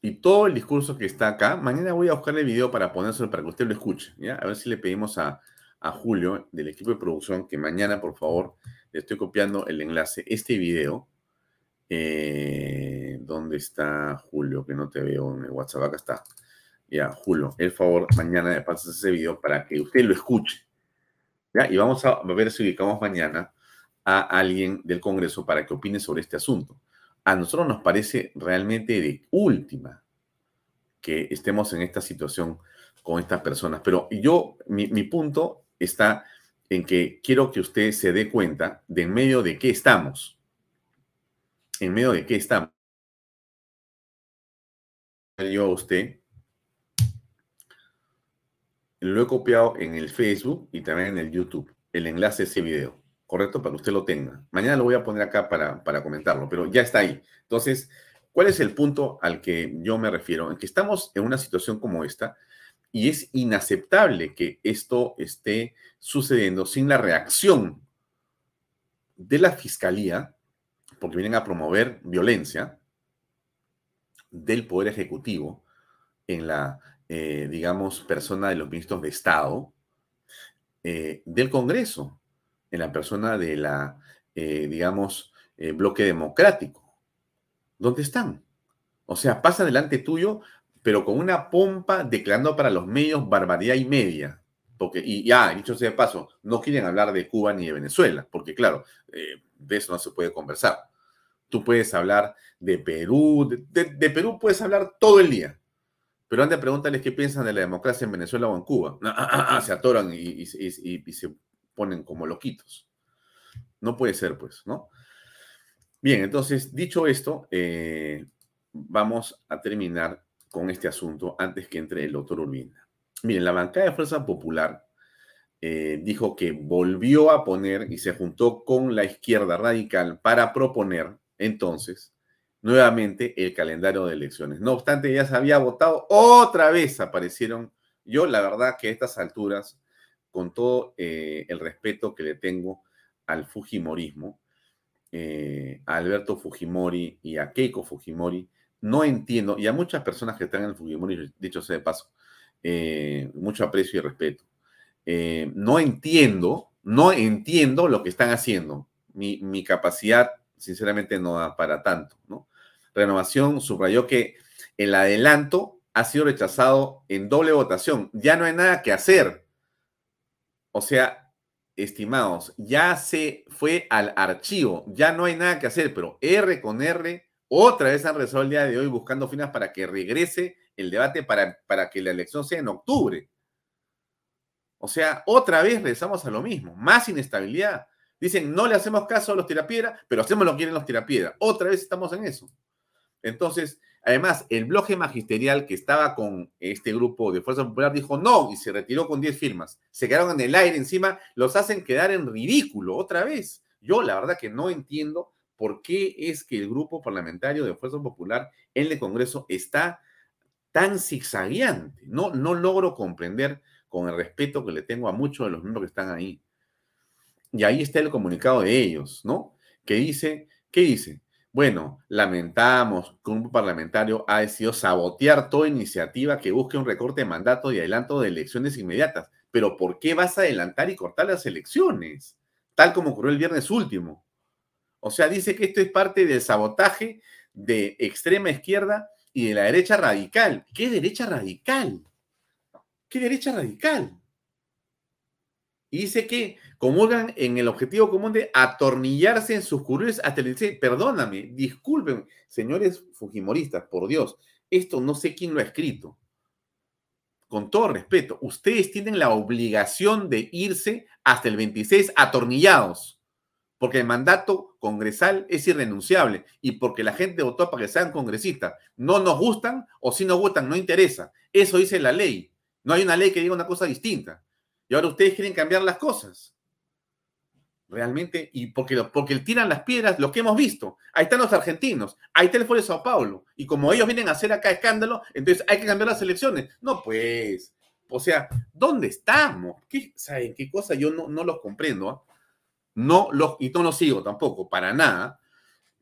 y todo el discurso que está acá, mañana voy a buscar el video para ponérselo para que usted lo escuche, ¿ya? A ver si le pedimos a, Julio del equipo de producción que mañana, por favor, le estoy copiando el enlace, este video. Eh, ¿Dónde está Julio? Que no te veo en el WhatsApp, acá está. Ya, Julio, el favor, mañana me pasas ese video para que usted lo escuche. ¿Ya? Y vamos a ver si ubicamos mañana a alguien del Congreso para que opine sobre este asunto a nosotros nos parece realmente de última que estemos en esta situación con estas personas. Pero yo, mi, punto está en que quiero que usted se dé cuenta de en medio de qué estamos. En medio de qué estamos. Yo a usted lo he copiado en el Facebook y también en el YouTube, el enlace de ese video correcto, para que usted lo tenga. Mañana lo voy a poner acá para, para comentarlo, pero ya está ahí. Entonces, ¿cuál es el punto al que yo me refiero? En que estamos en una situación como esta y es inaceptable que esto esté sucediendo sin la reacción de la fiscalía, porque vienen a promover violencia del Poder Ejecutivo en la, eh, digamos, persona de los ministros de Estado, eh, del Congreso, en la persona de la, eh, digamos, bloque democrático. ¿Dónde están? O sea, pasa delante tuyo, pero con una pompa declarando para los medios barbaridad y media. Porque, y ya, dicho sea de paso, no quieren hablar de Cuba ni de Venezuela, porque claro, de eso no se puede conversar. Tú puedes hablar de Perú, de, Perú puedes hablar todo el día, pero anda, pregúntales qué piensan de la democracia en Venezuela o en Cuba. Ah, ah, ah, se atoran y, se ponen como loquitos. No puede ser, pues, ¿no? Bien, entonces, dicho esto, eh, vamos a terminar con este asunto antes que entre el doctor Urbina. Miren, la bancada de Fuerza Popular eh, dijo que volvió a poner y se juntó con la izquierda radical para proponer entonces nuevamente el calendario de elecciones. No obstante, ya se había votado, otra vez aparecieron, yo la verdad que a estas alturas, con todo eh, el respeto que le tengo al Fujimorismo, eh, a Alberto Fujimori y a Keiko Fujimori, no entiendo, y a muchas personas que están en el Fujimori, dicho sea de paso, mucho aprecio y respeto. Eh, no entiendo, no entiendo lo que están haciendo. Mi, capacidad, sinceramente, no da para tanto, ¿no? Renovación subrayó que el adelanto ha sido rechazado en doble votación. Ya no hay nada que hacer. O sea, estimados, ya se fue al archivo, ya no hay nada que hacer, pero R con R, otra vez han resuelto el día de hoy buscando finas para que regrese el debate para, para que la elección sea en octubre. O sea, otra vez regresamos a lo mismo, más inestabilidad. Dicen, no le hacemos caso a los tirapiedras, pero hacemos lo que quieren los tirapiedras. Otra vez estamos en eso. Entonces, además, el bloque magisterial que estaba con este grupo de Fuerza Popular dijo no y se retiró con 10 firmas. Se quedaron en el aire encima, los hacen quedar en ridículo otra vez. Yo la verdad que no entiendo por qué es que el grupo parlamentario de Fuerza Popular en el Congreso está tan zigzagueante. No, no logro comprender con el respeto que le tengo a muchos de los miembros que están ahí. Y ahí está el comunicado de ellos, ¿no? Que dice, ¿qué dice? Bueno, lamentamos que un parlamentario ha decidido sabotear toda iniciativa que busque un recorte de mandato y adelanto de elecciones inmediatas. Pero ¿por qué vas a adelantar y cortar las elecciones? Tal como ocurrió el viernes último. O sea, dice que esto es parte del sabotaje de extrema izquierda y de la derecha radical. ¿Qué derecha radical? ¿Qué derecha radical? Y dice que comulgan en el objetivo común de atornillarse en sus curules hasta el dice, perdóname, disculpen, señores fujimoristas, por Dios, esto no sé quién lo ha escrito. Con todo respeto, ustedes tienen la obligación de irse hasta el 26 atornillados, porque el mandato congresal es irrenunciable y porque la gente votó para que sean congresistas. No nos gustan o si nos gustan, no interesa. Eso dice la ley. No hay una ley que diga una cosa distinta. Y ahora ustedes quieren cambiar las cosas. Realmente, y porque, porque tiran las piedras, lo que hemos visto. Ahí están los argentinos, ahí está el Foro de Sao Paulo. Y como ellos vienen a hacer acá escándalo, entonces hay que cambiar las elecciones. No, pues. O sea, ¿dónde estamos? ¿Qué, ¿Saben qué cosa? Yo no, no los comprendo. ¿ah? No los, y no los sigo tampoco, para nada.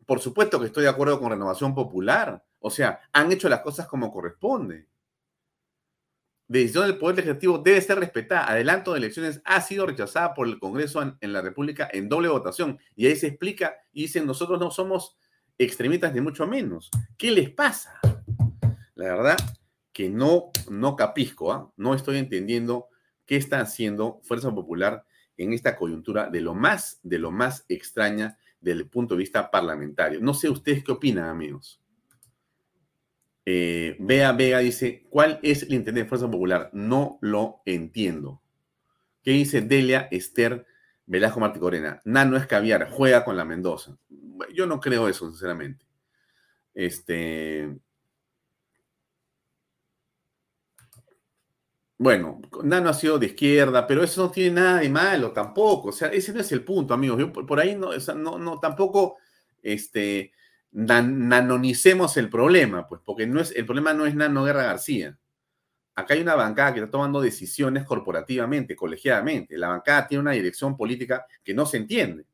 Por supuesto que estoy de acuerdo con Renovación Popular. O sea, han hecho las cosas como corresponde decisión del Poder Legislativo debe ser respetada. Adelanto de elecciones ha sido rechazada por el Congreso en, la República en doble votación. Y ahí se explica y dicen, nosotros no somos extremistas ni mucho menos. ¿Qué les pasa? La verdad que no, no capisco, ¿ah? no estoy entendiendo qué está haciendo Fuerza Popular en esta coyuntura de lo más, de lo más extraña desde el punto de vista parlamentario. No sé ustedes qué opinan, amigos. Eh, Bea Vega dice, ¿cuál es el interés de Fuerza Popular? No lo entiendo. ¿Qué dice Delia Esther Velasco Martí Corena? Nano es caviar, juega con la Mendoza. Yo no creo eso, sinceramente. Este. Bueno, Nano ha sido de izquierda, pero eso no tiene nada de malo tampoco. O sea, ese no es el punto, amigos. Por ahí no, no, no tampoco, este, nanonicemos el problema, pues, porque no es, el problema no es Nano Guerra García. Acá hay una bancada que está tomando decisiones corporativamente, colegiadamente. La bancada tiene una dirección política que no se entiende.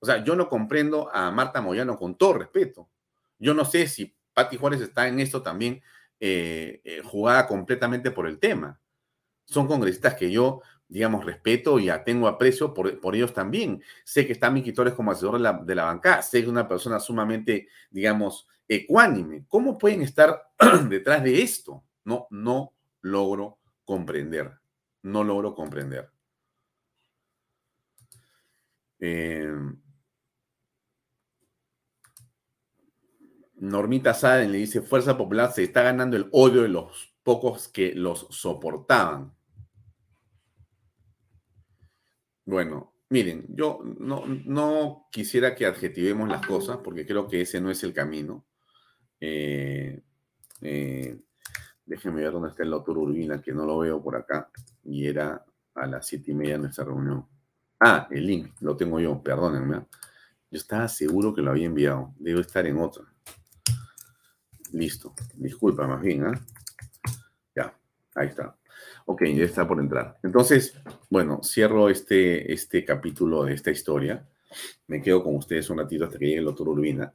O sea, yo no comprendo a Marta Moyano con todo respeto. Yo no sé si Patti Juárez está en esto también eh, eh, jugada completamente por el tema. Son congresistas que yo, digamos, respeto y tengo aprecio por, por, ellos también. Sé que está Miki Torres como asesor de la, de la bancada, sé que es una persona sumamente, digamos, ecuánime. ¿Cómo pueden estar detrás de esto? No, no logro comprender. No logro comprender. Eh, Normita Saden le dice, Fuerza Popular se está ganando el odio de los pocos que los soportaban. Bueno, miren, yo no, no quisiera que adjetivemos las cosas porque creo que ese no es el camino. Eh, eh, déjenme ver dónde está el doctor Urbina, que no lo veo por acá, y era a las siete y media nuestra reunión. Ah, el link, lo tengo yo, perdónenme. Yo estaba seguro que lo había enviado, debe estar en otra. Listo. Disculpa más bien, ¿ah? Ya, ahí está. Ok, ya está por entrar. Entonces, bueno, cierro este, este capítulo de esta historia. Me quedo con ustedes un ratito hasta que llegue el doctor Urbina.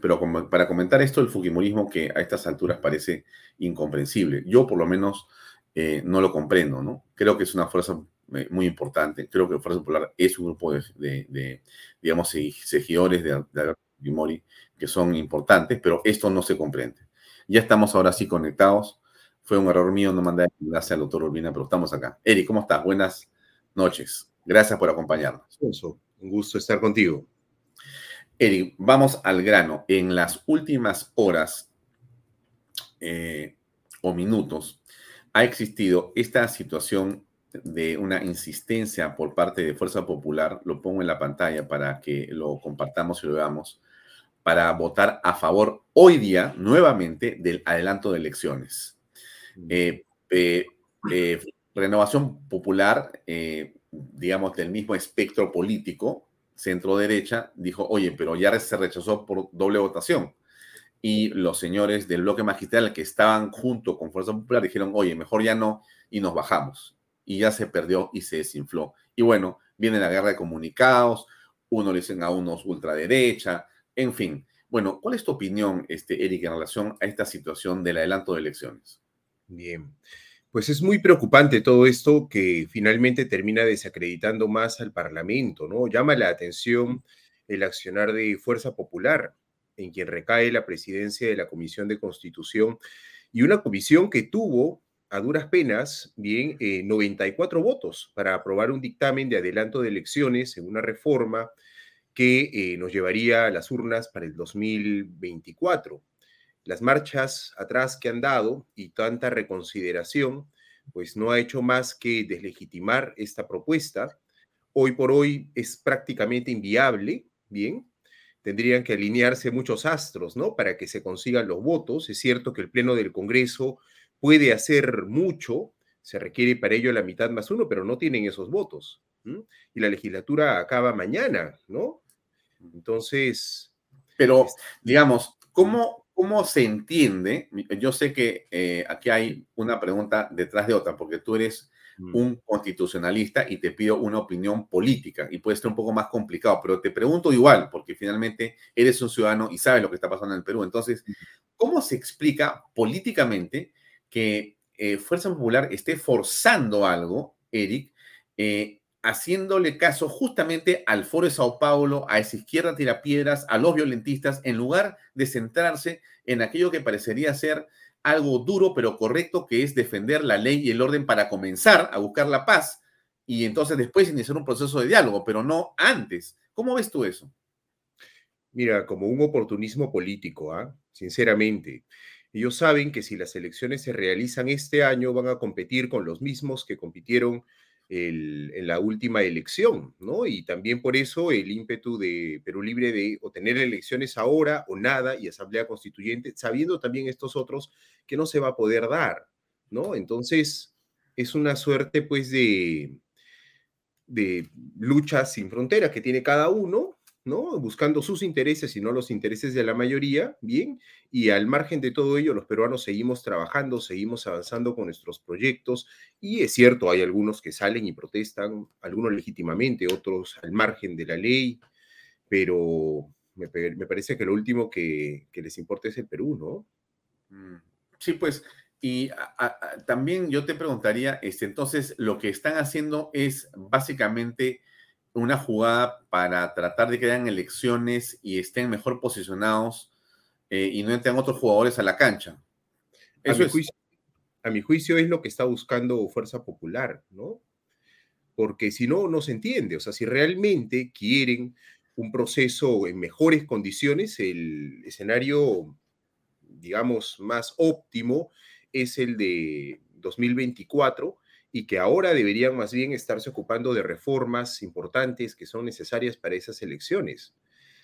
Pero como, para comentar esto del Fujimorismo, que a estas alturas parece incomprensible. Yo, por lo menos, eh, no lo comprendo, ¿no? Creo que es una fuerza eh, muy importante. Creo que Fuerza Popular es un grupo de, de, digamos, seguidores de, de Alberto Fujimori que son importantes, pero esto no se comprende. Ya estamos ahora sí conectados. Fue un error mío no mandar gracias al doctor Urbina, pero estamos acá. Eric, ¿cómo estás? Buenas noches. Gracias por acompañarnos. Un gusto estar contigo. Eric, vamos al grano. En las últimas horas eh, o minutos ha existido esta situación de una insistencia por parte de Fuerza Popular, lo pongo en la pantalla para que lo compartamos y lo veamos, para votar a favor hoy día nuevamente del adelanto de elecciones. Eh, eh, eh, Renovación Popular, digamos, del mismo espectro político, centro-derecha, dijo, oye, pero ya se rechazó por doble votación. Y los señores del bloque magistral que estaban junto con Fuerza Popular dijeron, oye, mejor ya no, y nos bajamos. Y ya se perdió y se desinfló. Y bueno, viene la guerra de comunicados, uno le dicen a unos ultraderecha, en fin, bueno, ¿cuál es tu opinión, este, Eric, en relación a esta situación del adelanto de elecciones? Bien, pues es muy preocupante todo esto que finalmente termina desacreditando más al Parlamento, ¿no? Llama la atención el accionar de Fuerza Popular, en quien recae la presidencia de la Comisión de Constitución, y una comisión que tuvo a duras penas, bien, 94 eh, votos para aprobar un dictamen de adelanto de elecciones en una reforma que eh, nos llevaría a las urnas para el 2024. Las marchas atrás que han dado y tanta reconsideración, pues no ha hecho más que deslegitimar esta propuesta. Hoy por hoy es prácticamente inviable, ¿bien? Tendrían que alinearse muchos astros, ¿no? Para que se consigan los votos. Es cierto que el Pleno del Congreso puede hacer mucho, se requiere para ello la mitad más uno, pero no tienen esos votos. Y la legislatura acaba mañana, ¿no? Entonces... Pero, digamos, ¿cómo, ¿cómo se entiende? Yo sé que eh, aquí hay una pregunta detrás de otra, porque tú eres mm. un constitucionalista y te pido una opinión política y puede ser un poco más complicado, pero te pregunto igual, porque finalmente eres un ciudadano y sabes lo que está pasando en el Perú. Entonces, ¿cómo se explica políticamente que eh, Fuerza Popular esté forzando algo, Eric, eh, haciéndole caso justamente al Foro de Sao Paulo, a esa izquierda tirapiedras, a los violentistas, en lugar de centrarse en aquello que parecería ser algo duro pero correcto, que es defender la ley y el orden para comenzar a buscar la paz y entonces después iniciar un proceso de diálogo, pero no antes. ¿Cómo ves tú eso? Mira, como un oportunismo político, ¿ah? sinceramente. Ellos saben que si las elecciones se realizan este año, van a competir con los mismos que compitieron en la última elección, ¿no? Y también por eso el ímpetu de Perú Libre de obtener elecciones ahora o nada y asamblea constituyente, sabiendo también estos otros que no se va a poder dar, ¿no? Entonces, es una suerte, pues, de, de lucha sin fronteras que tiene cada uno, ¿no? Buscando sus intereses y no los intereses de la mayoría, bien, y al margen de todo ello, los peruanos seguimos trabajando, seguimos avanzando con nuestros proyectos, y es cierto, hay algunos que salen y protestan, algunos legítimamente, otros al margen de la ley, pero me, me parece que lo último que, que, les importa es el Perú, ¿no? Mm, sí, pues, y también yo te preguntaría, este, entonces, lo que están haciendo es básicamente una jugada para tratar de que hayan elecciones y estén mejor posicionados eh, y no entren otros jugadores a la cancha. Eso a, mi juicio, a mi juicio es lo que está buscando Fuerza Popular, ¿no? Porque si no, no se entiende. O sea, si realmente quieren un proceso en mejores condiciones, el escenario, digamos, más óptimo es el de 2024 y que ahora deberían más bien estarse ocupando de reformas importantes que son necesarias para esas elecciones.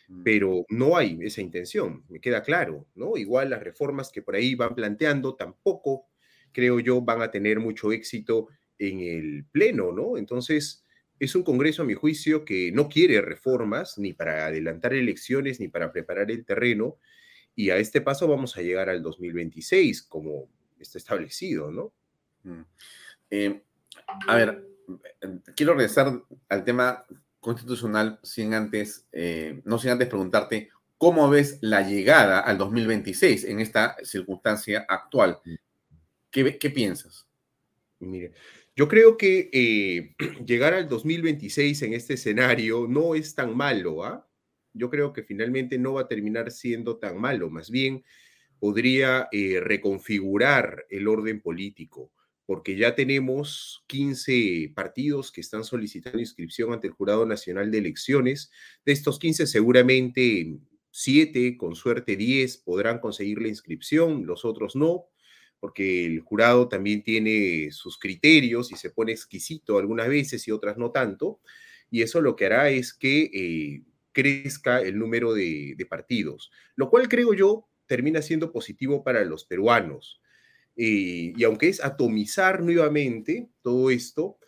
Mm. Pero no hay esa intención, me queda claro, ¿no? Igual las reformas que por ahí van planteando tampoco, creo yo, van a tener mucho éxito en el Pleno, ¿no? Entonces, es un Congreso, a mi juicio, que no quiere reformas ni para adelantar elecciones ni para preparar el terreno. Y a este paso vamos a llegar al 2026, como está establecido, ¿no? Mm. Eh, a ver, quiero regresar al tema constitucional sin antes, eh, no sin antes preguntarte cómo ves la llegada al 2026 en esta circunstancia actual. ¿Qué, qué piensas? Mire, yo creo que eh, llegar al 2026 en este escenario no es tan malo, ¿ah? Yo creo que finalmente no va a terminar siendo tan malo, más bien podría reconfigurar el orden político porque ya tenemos 15 partidos que están solicitando inscripción ante el Jurado Nacional de Elecciones. De estos 15, seguramente 7, con suerte 10, podrán conseguir la inscripción, los otros no, porque el jurado también tiene sus criterios y se pone exquisito algunas veces y otras no tanto. Y eso lo que hará es que eh, crezca el número de partidos, lo cual creo yo termina siendo positivo para los peruanos eh, y aunque es atomizar nuevamente todo esto,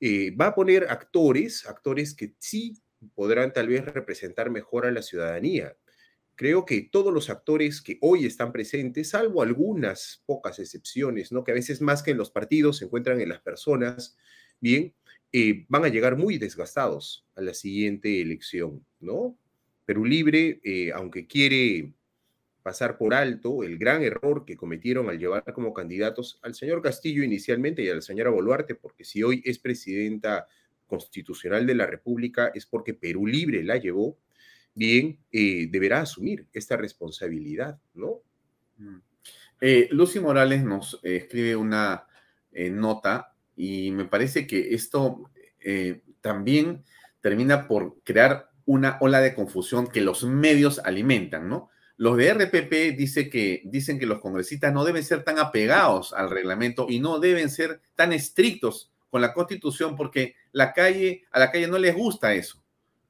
eh, va a poner actores, actores que sí podrán tal vez representar mejor a la ciudadanía. Creo que todos los actores que hoy están presentes, salvo algunas pocas excepciones, ¿no? que a veces más que en los partidos se encuentran en las personas, bien, eh, van a llegar muy desgastados a la siguiente elección, ¿no? Perú Libre, aunque quiere pasar por alto el gran error que cometieron al llevar como candidatos al señor Castillo inicialmente y a la señora Boluarte, porque si hoy es presidenta constitucional de la República es porque Perú Libre la llevó, bien, eh, deberá asumir esta responsabilidad, ¿no? Mm. Eh, Lucy Morales nos eh, escribe una nota y me parece que esto también termina por crear una ola de confusión que los medios alimentan, ¿no? Los de RPP dice que, dicen que los congresistas no deben ser tan apegados al reglamento y no deben ser tan estrictos con la constitución porque la calle, a la calle no les gusta eso.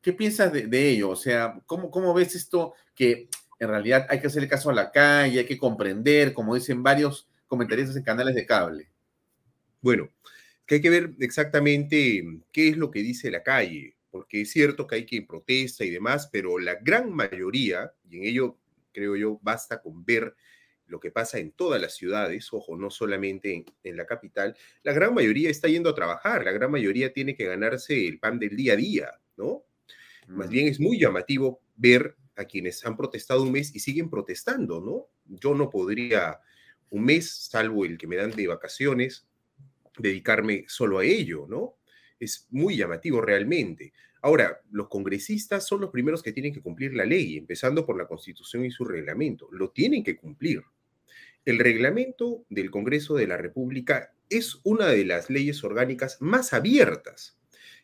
¿Qué piensas de, ello? O sea, ¿cómo, ¿cómo ves esto que en realidad hay que hacerle caso a la calle, hay que comprender, como dicen varios comentaristas en canales de cable? Bueno, que hay que ver exactamente qué es lo que dice la calle, porque es cierto que hay quien protesta y demás, pero la gran mayoría, y en ello creo yo, basta con ver lo que pasa en todas las ciudades, ojo, no solamente en, la capital, la gran mayoría está yendo a trabajar, la gran mayoría tiene que ganarse el pan del día a día, ¿no? Más bien es muy llamativo ver a quienes han protestado un mes y siguen protestando, ¿no? Yo no podría un mes, salvo el que me dan de vacaciones, dedicarme solo a ello, ¿no? Es muy llamativo realmente. Ahora, los congresistas son los primeros que tienen que cumplir la ley, empezando por la Constitución y su reglamento. Lo tienen que cumplir. El reglamento del Congreso de la República es una de las leyes orgánicas más abiertas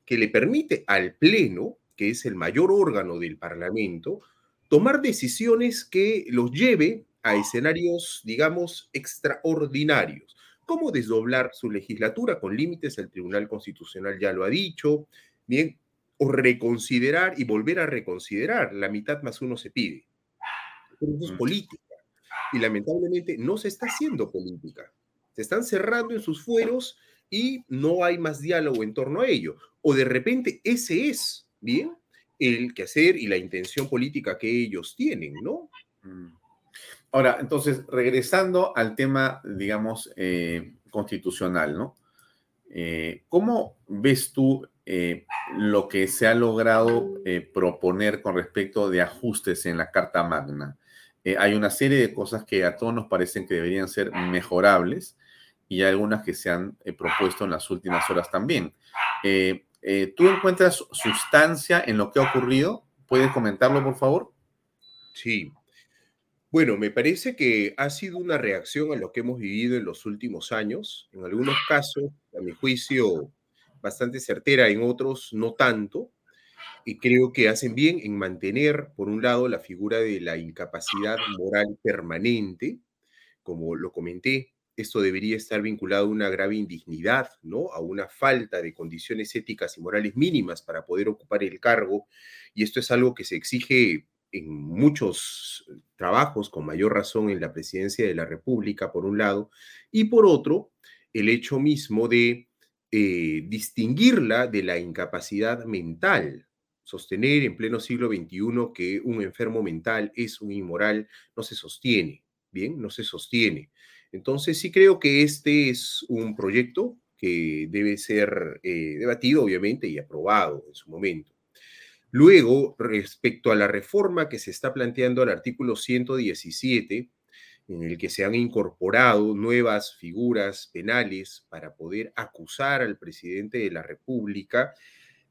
que le permite al Pleno, que es el mayor órgano del Parlamento, tomar decisiones que los lleve a escenarios, digamos, extraordinarios, como desdoblar su legislatura con límites, el Tribunal Constitucional ya lo ha dicho, bien, o reconsiderar y volver a reconsiderar. La mitad más uno se pide. Pero eso es política. Y lamentablemente no se está haciendo política. Se están cerrando en sus fueros y no hay más diálogo en torno a ello. O de repente ese es, ¿bien? El quehacer y la intención política que ellos tienen, ¿no? Mm. Ahora, entonces, regresando al tema, digamos, eh, constitucional, ¿no? Eh, ¿Cómo ves tú eh, lo que se ha logrado eh, proponer con respecto de ajustes en la Carta Magna. Eh, hay una serie de cosas que a todos nos parecen que deberían ser mejorables y algunas que se han propuesto en las últimas horas también. ¿Tú encuentras sustancia en lo que ha ocurrido? ¿Puedes comentarlo, por favor? Sí. Bueno, me parece que ha sido una reacción a lo que hemos vivido en los últimos años. En algunos casos, a mi juicio, bastante certera, en otros no tanto. Y creo que hacen bien en mantener, por un lado, la figura de la incapacidad moral permanente. Como lo comenté, esto debería estar vinculado a una grave indignidad, ¿no? A una falta de condiciones éticas y morales mínimas para poder ocupar el cargo. Y esto es algo que se exige en muchos trabajos, con mayor razón en la presidencia de la República, por un lado, y por otro, el hecho mismo de eh, distinguirla de la incapacidad mental. Sostener en pleno siglo XXI que un enfermo mental es un inmoral no se sostiene, ¿bien? No se sostiene. Entonces sí creo que este es un proyecto que debe ser eh, debatido, obviamente, y aprobado en su momento. Luego, respecto a la reforma que se está planteando al artículo 117, en el que se han incorporado nuevas figuras penales para poder acusar al presidente de la República.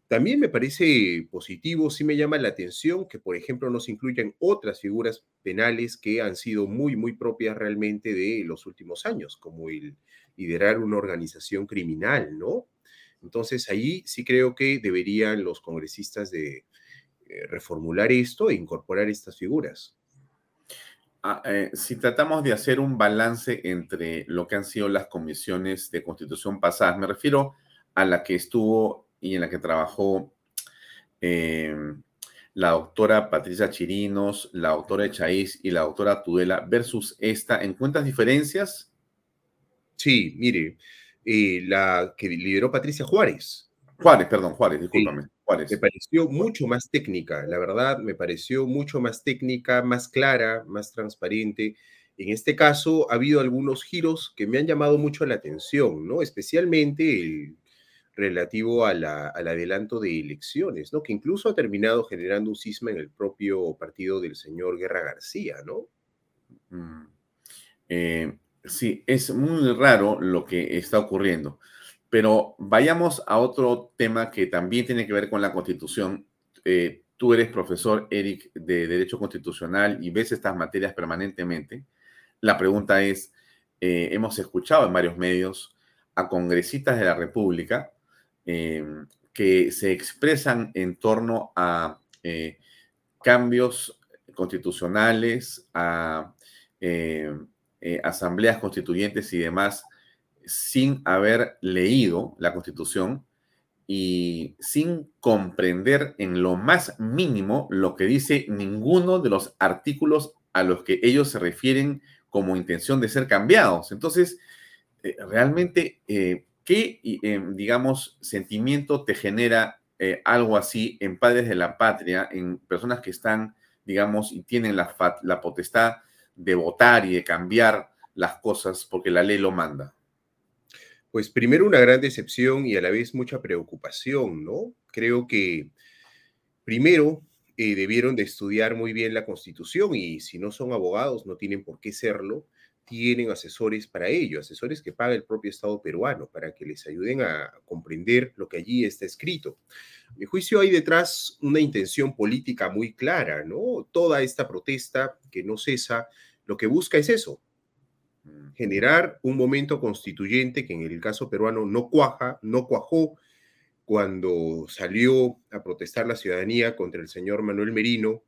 También me parece positivo, sí me llama la atención que, por ejemplo, no se incluyan otras figuras penales que han sido muy, muy propias realmente de los últimos años, como el liderar una organización criminal, ¿no? Entonces ahí sí creo que deberían los congresistas de eh, reformular esto e incorporar estas figuras. Ah, eh, si tratamos de hacer un balance entre lo que han sido las comisiones de constitución pasadas, me refiero a la que estuvo y en la que trabajó em, la doctora Patricia Chirinos, la doctora Echaíz y la doctora Tudela versus esta, ¿encuentras diferencias? Sí, mire, eh, la que lideró Patricia Juárez. Juárez, perdón, Juárez, discúlpame. Me pareció mucho más técnica, la verdad, me pareció mucho más técnica, más clara, más transparente. En este caso ha habido algunos giros que me han llamado mucho la atención, ¿no? Especialmente el relativo al adelanto de elecciones, ¿no? Que incluso ha terminado generando un cisma en el propio partido del señor Guerra García, ¿no? Mm. Eh, sí, es muy raro lo que está ocurriendo. Pero vayamos a otro tema que también tiene que ver con la Constitución. Eh, tú eres profesor, Eric, de Derecho Constitucional y ves estas materias permanentemente. La pregunta es, eh, hemos escuchado en varios medios a congresistas de la República eh, que se expresan en torno a cambios constitucionales, a asambleas constituyentes y demás sin haber leído la Constitución y sin comprender en lo más mínimo lo que dice ninguno de los artículos a los que ellos se refieren como intención de ser cambiados. Entonces, eh, realmente, eh, ¿qué, eh, digamos, sentimiento te genera algo así en padres de la patria, en personas que están, digamos, y tienen la, la potestad de votar y de cambiar las cosas porque la ley lo manda? Pues primero una gran decepción y a la vez mucha preocupación, ¿no? Creo que primero eh, debieron de estudiar muy bien la Constitución y si no son abogados, no tienen por qué serlo, tienen asesores para ello, asesores que paga el propio Estado peruano para que les ayuden a comprender lo que allí está escrito. A mi juicio hay detrás una intención política muy clara, ¿no? Toda esta protesta que no cesa, lo que busca es eso, generar un momento constituyente que en el caso peruano no cuaja, no cuajó cuando salió a protestar la ciudadanía contra el señor Manuel Merino,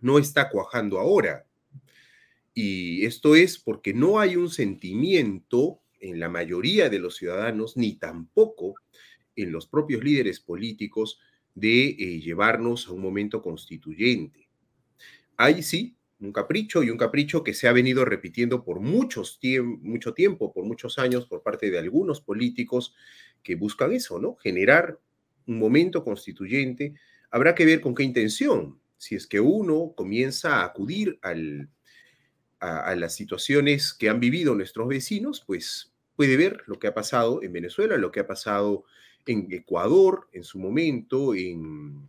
no está cuajando ahora. Y esto es porque no hay un sentimiento en la mayoría de los ciudadanos, ni tampoco en los propios líderes políticos, de eh, llevarnos a un momento constituyente. Hay sí un capricho y un capricho que se ha venido repitiendo por muchos mucho tiempo, por muchos años, por parte de algunos políticos que buscan eso, ¿no? Generar un momento constituyente. Habrá que ver con qué intención. Si es que uno comienza a acudir al, a, las situaciones que han vivido nuestros vecinos, pues puede ver lo que ha pasado en Venezuela, lo que ha pasado en Ecuador en su momento, en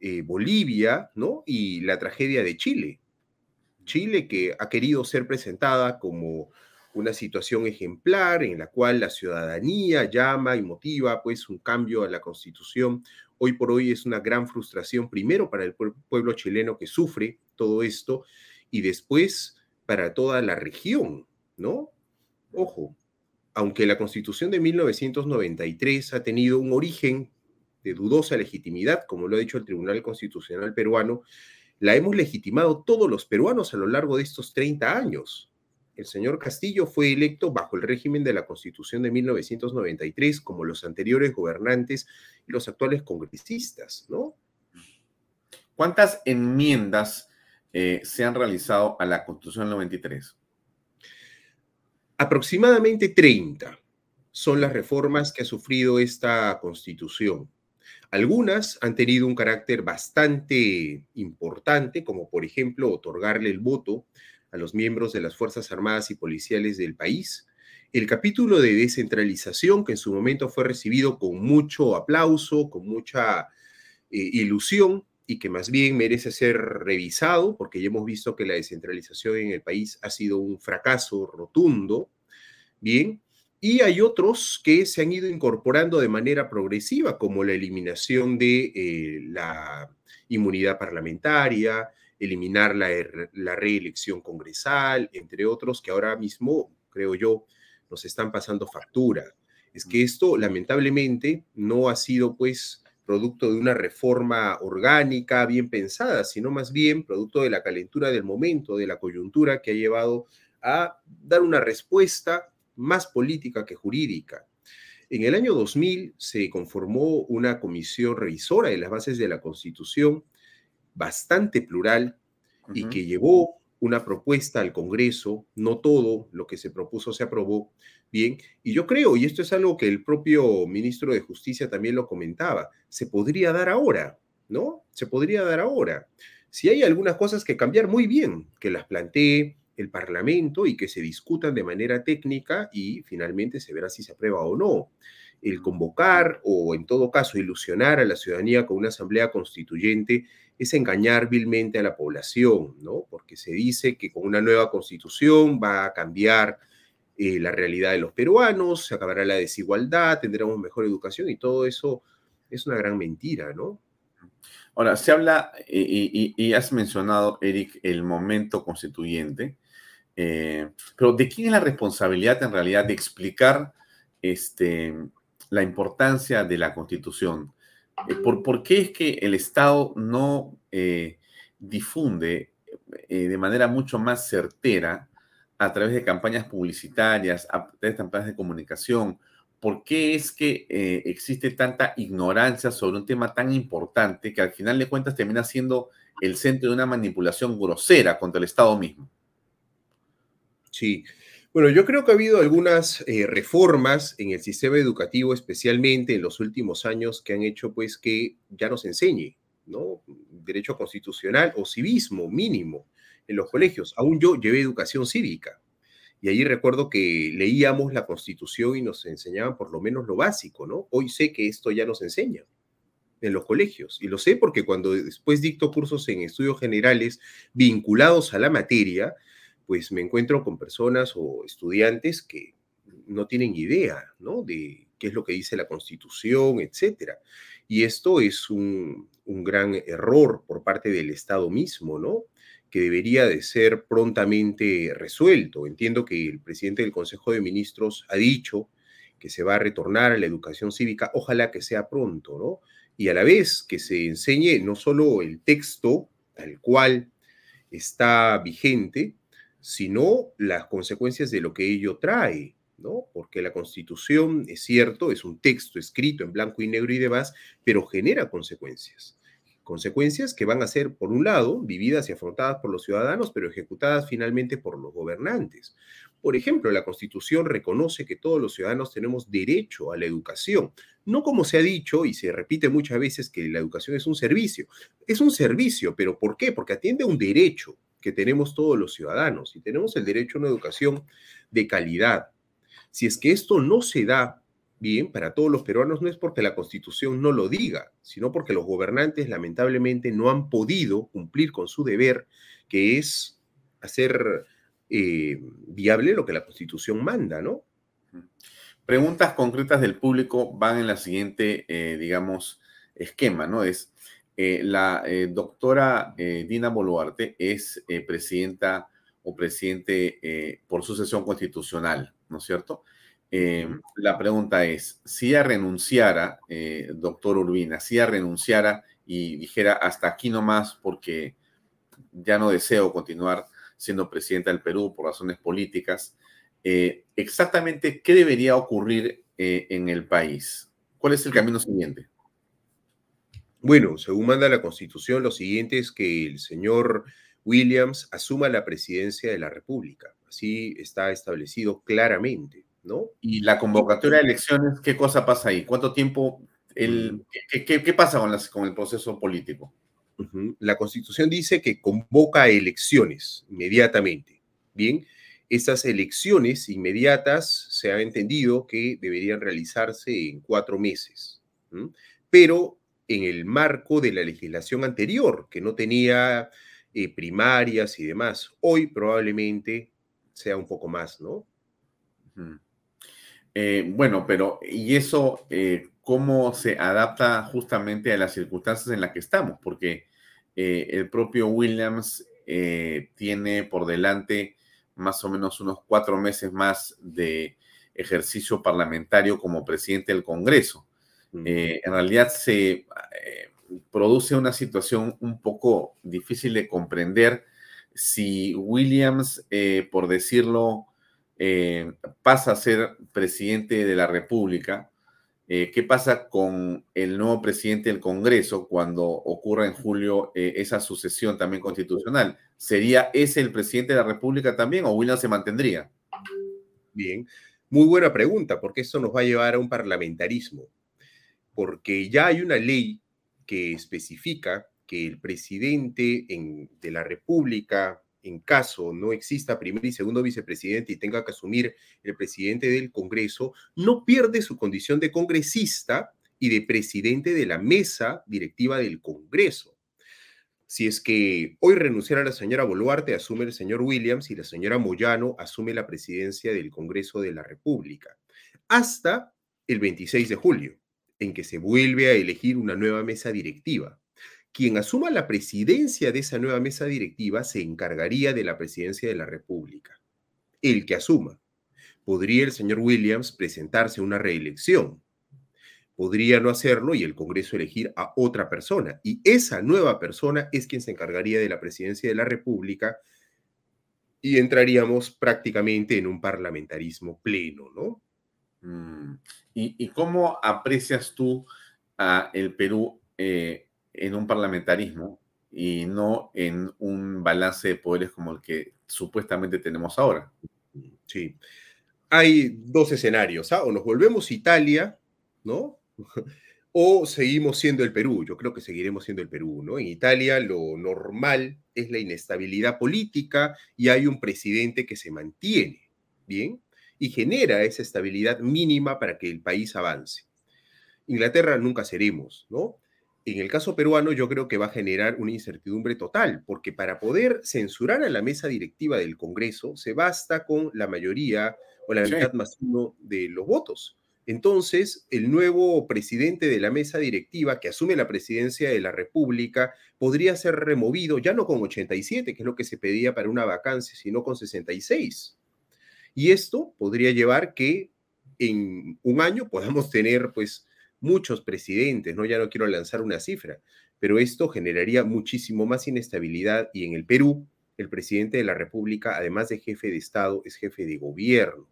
eh, Bolivia, ¿no? Y la tragedia de Chile. Chile que ha querido ser presentada como una situación ejemplar en la cual la ciudadanía llama y motiva pues un cambio a la constitución. Hoy por hoy es una gran frustración primero para el pueblo chileno que sufre todo esto y después para toda la región, ¿no? Ojo, aunque la constitución de 1993 ha tenido un origen de dudosa legitimidad, como lo ha dicho el Tribunal Constitucional peruano, la hemos legitimado todos los peruanos a lo largo de estos 30 años. El señor Castillo fue electo bajo el régimen de la Constitución de 1993, como los anteriores gobernantes y los actuales congresistas, ¿no? ¿Cuántas enmiendas eh, se han realizado a la Constitución del 93? Aproximadamente 30 son las reformas que ha sufrido esta Constitución. Algunas han tenido un carácter bastante importante, como por ejemplo otorgarle el voto a los miembros de las Fuerzas Armadas y Policiales del país. El capítulo de descentralización, que en su momento fue recibido con mucho aplauso, con mucha eh, ilusión, y que más bien merece ser revisado, porque ya hemos visto que la descentralización en el país ha sido un fracaso rotundo. Bien, y hay otros que se han ido incorporando de manera progresiva, como la eliminación de eh, la inmunidad parlamentaria, eliminar la, la, reelección congresal, entre otros que ahora mismo, creo yo, nos están pasando factura. Es que esto, lamentablemente, no ha sido, pues, producto de una reforma orgánica bien pensada, sino más bien producto de la calentura del momento, de la coyuntura que ha llevado a dar una respuesta más política que jurídica. En el año 2000 se conformó una comisión revisora de las bases de la Constitución bastante plural y que llevó una propuesta al Congreso, no todo lo que se propuso se aprobó bien, y yo creo, y esto es algo que el propio ministro de Justicia también lo comentaba, se podría dar ahora, ¿no? Se podría dar ahora. Si hay algunas cosas que cambiar, muy bien, que las plantee, el Parlamento y que se discutan de manera técnica y finalmente se verá si se aprueba o no. El convocar o en todo caso ilusionar a la ciudadanía con una asamblea constituyente es engañar vilmente a la población, ¿no? Porque se dice que con una nueva constitución va a cambiar eh, la realidad de los peruanos, se acabará la desigualdad, tendremos mejor educación y todo eso es una gran mentira, ¿no? Ahora, se habla, y, y has mencionado, Eric, el momento constituyente. Eh, pero ¿de quién es la responsabilidad en realidad de explicar este, la importancia de la Constitución? Eh, ¿Por, ¿Por, qué es que el Estado no eh, difunde de manera mucho más certera a través de campañas publicitarias, a través de campañas de comunicación? ¿Por qué es que existe tanta ignorancia sobre un tema tan importante que al final de cuentas termina siendo el centro de una manipulación grosera contra el Estado mismo? Sí. Bueno, yo creo que ha habido algunas eh, reformas en el sistema educativo, especialmente en los últimos años, que han hecho pues que ya nos enseñe, ¿no? Derecho constitucional o civismo mínimo en los colegios. Aún yo llevé educación cívica. Y allí recuerdo que leíamos la constitución y nos enseñaban por lo menos lo básico, ¿no? Hoy sé que esto ya nos enseña en los colegios. Y lo sé porque cuando después dicto cursos en estudios generales vinculados a la materia, pues me encuentro con personas o estudiantes que no tienen idea, ¿no? De qué es lo que dice la Constitución, etcétera. Y esto es un, un gran error por parte del Estado mismo, ¿no? que debería de ser prontamente resuelto. Entiendo que el presidente del Consejo de Ministros ha dicho que se va a retornar a la educación cívica, ojalá que sea pronto, ¿no? Y a la vez que se enseñe no solo el texto tal cual está vigente, sino las consecuencias de lo que ello trae, ¿no? Porque la Constitución, es cierto, es un texto escrito en blanco y negro y demás, pero genera consecuencias. Consecuencias que van a ser, por un lado, vividas y afrontadas por los ciudadanos, pero ejecutadas finalmente por los gobernantes. Por ejemplo, la Constitución reconoce que todos los ciudadanos tenemos derecho a la educación, no como se ha dicho y se repite muchas veces que la educación es un servicio. Es un servicio, pero ¿por qué? Porque atiende a un derecho que tenemos todos los ciudadanos y tenemos el derecho a una educación de calidad. Si es que esto no se da bien, para todos los peruanos no es porque la constitución no lo diga, sino porque los gobernantes lamentablemente no han podido cumplir con su deber, que es hacer eh, viable lo que la constitución manda, ¿no? Preguntas concretas del público van en la siguiente, eh, digamos, esquema, ¿no? Es eh, la doctora Dina Boluarte es presidenta o presidente por sucesión constitucional, ¿no es cierto? la pregunta es, si ella renunciara, doctor Urbina, si ella renunciara y dijera hasta aquí nomás porque ya no deseo continuar siendo presidenta del Perú por razones políticas, eh, exactamente qué debería ocurrir eh, en el país. ¿Cuál es el camino siguiente? Bueno, según manda la Constitución, lo siguiente es que el señor Williams asuma la presidencia de la República. Así está establecido claramente, ¿no? Y la convocatoria de elecciones, ¿qué cosa pasa ahí? ¿Cuánto tiempo? El. ¿qué, pasa con, las, con el proceso político? La Constitución dice que convoca elecciones inmediatamente. Bien, estas elecciones inmediatas se ha entendido que deberían realizarse en cuatro meses, pero en el marco de la legislación anterior, que no tenía eh, primarias y demás. Hoy probablemente sea un poco más, ¿no? Eh, bueno, pero ¿y eso eh, cómo se adapta justamente a las circunstancias en las que estamos? Porque el propio Williams tiene por delante más o menos unos cuatro meses más de ejercicio parlamentario como presidente del Congreso. Eh, en realidad se produce una situación un poco difícil de comprender si Williams, por decirlo, pasa a ser presidente de la República, eh, ¿Qué pasa con el nuevo presidente del Congreso cuando ocurra en julio eh, esa sucesión también constitucional? ¿Sería ese el presidente de la República también o William se mantendría? Bien, muy buena pregunta, porque esto nos va a llevar a un parlamentarismo, porque ya hay una ley que especifica que el presidente de la República en caso no exista primer y segundo vicepresidente y tenga que asumir el presidente del Congreso, no pierde su condición de congresista y de presidente de la mesa directiva del Congreso. Si es que hoy renunciara la señora Boluarte, asume el señor Williams y la señora Moyano asume la presidencia del Congreso de la República. Hasta el 26 de julio, en que se vuelve a elegir una nueva mesa directiva. Quien asuma la presidencia de esa nueva mesa directiva se encargaría de la presidencia de la República. El que asuma. Podría el señor Williams presentarse a una reelección. Podría no hacerlo y el Congreso elegir a otra persona. Y esa nueva persona es quien se encargaría de la presidencia de la República y entraríamos prácticamente en un parlamentarismo pleno, ¿no? Mm. ¿Y, cómo aprecias tú a el Perú eh, en un parlamentarismo y no en un balance de poderes como el que supuestamente tenemos ahora. Sí. Hay dos escenarios, ¿ah? o nos volvemos Italia, ¿no? o seguimos siendo el Perú. Yo creo que seguiremos siendo el Perú, ¿no? En Italia lo normal es la inestabilidad política y hay un presidente que se mantiene, ¿bien? Y genera esa estabilidad mínima para que el país avance. Inglaterra nunca seremos, ¿no? en el caso peruano yo creo que va a generar una incertidumbre total, porque para poder censurar a la mesa directiva del Congreso se basta con la mayoría o la mitad más uno de los votos. Entonces, el nuevo presidente de la mesa directiva que asume la presidencia de la República podría ser removido ya no con 87, que es lo que se pedía para una vacancia, sino con 66. Y esto podría llevar que en un año podamos tener pues muchos presidentes, ¿no? Ya no quiero lanzar una cifra, pero esto generaría muchísimo más inestabilidad y en el Perú, el presidente de la República, además de jefe de Estado, es jefe de gobierno.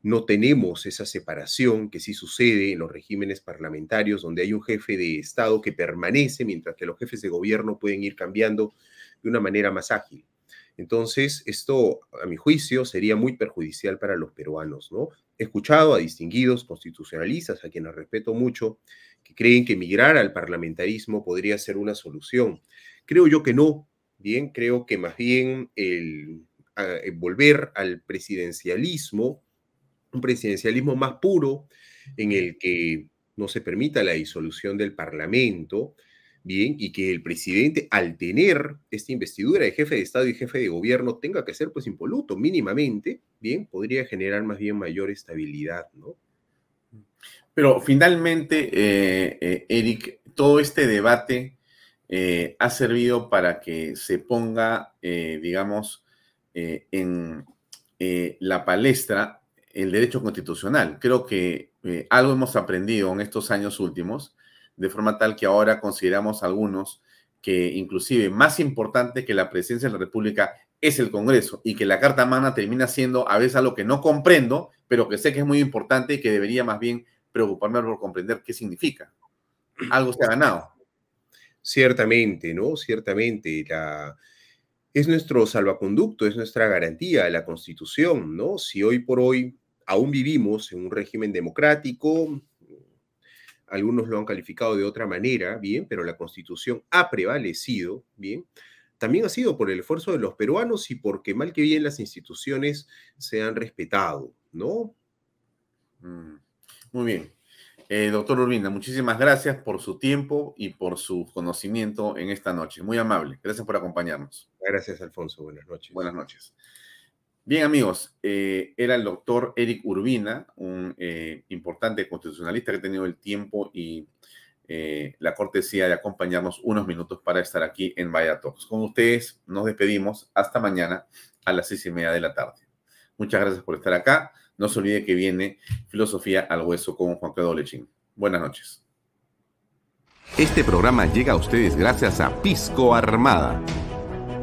No tenemos esa separación que sí sucede en los regímenes parlamentarios, donde hay un jefe de Estado que permanece, mientras que los jefes de gobierno pueden ir cambiando de una manera más ágil. Entonces, esto, a mi juicio, sería muy perjudicial para los peruanos, ¿no? He escuchado a distinguidos constitucionalistas, a quienes respeto mucho, que creen que migrar al parlamentarismo podría ser una solución. Creo yo que no. Bien, creo que más bien el, volver al presidencialismo un presidencialismo más puro en el que no se permita la disolución del Parlamento, bien, y que el presidente, al tener esta investidura de jefe de Estado y jefe de gobierno, tenga que ser pues impoluto mínimamente, bien, podría generar más bien mayor estabilidad, ¿no? Pero finalmente, eh, eh, Eric, todo este debate eh, ha servido para que se ponga, digamos, en la palestra el derecho constitucional. Creo que algo hemos aprendido en estos años últimos de forma tal que ahora consideramos algunos que inclusive más importante que la presidencia de la República es el Congreso y que la Carta Magna termina siendo a veces algo que no comprendo, pero que sé que es muy importante y que debería más bien preocuparme por comprender qué significa. Algo se ha ganado. Ciertamente, ¿no? Ciertamente. La... Es nuestro salvaconducto, es nuestra garantía, la Constitución, ¿no? Si hoy por hoy aún vivimos en un régimen democrático, algunos lo han calificado de otra manera, bien, pero la constitución ha prevalecido, bien, también ha sido por el esfuerzo de los peruanos y porque mal que bien las instituciones se han respetado, ¿no? Mm, muy bien. Eh, doctor Urbina, muchísimas gracias por su tiempo y por su conocimiento en esta noche. Muy amable. Gracias por acompañarnos. Gracias, Alfonso. Buenas noches. Buenas noches. Bien, amigos, eh, era el doctor Eric Urbina, un eh, importante constitucionalista que ha tenido el tiempo y eh, la cortesía de acompañarnos unos minutos para estar aquí en Vaya Talks. Con ustedes nos despedimos hasta mañana a las seis y media de la tarde. Muchas gracias por estar acá. No se olvide que viene Filosofía al Hueso con Juan Pedro Lechín. Buenas noches. Este programa llega a ustedes gracias a Pisco Armada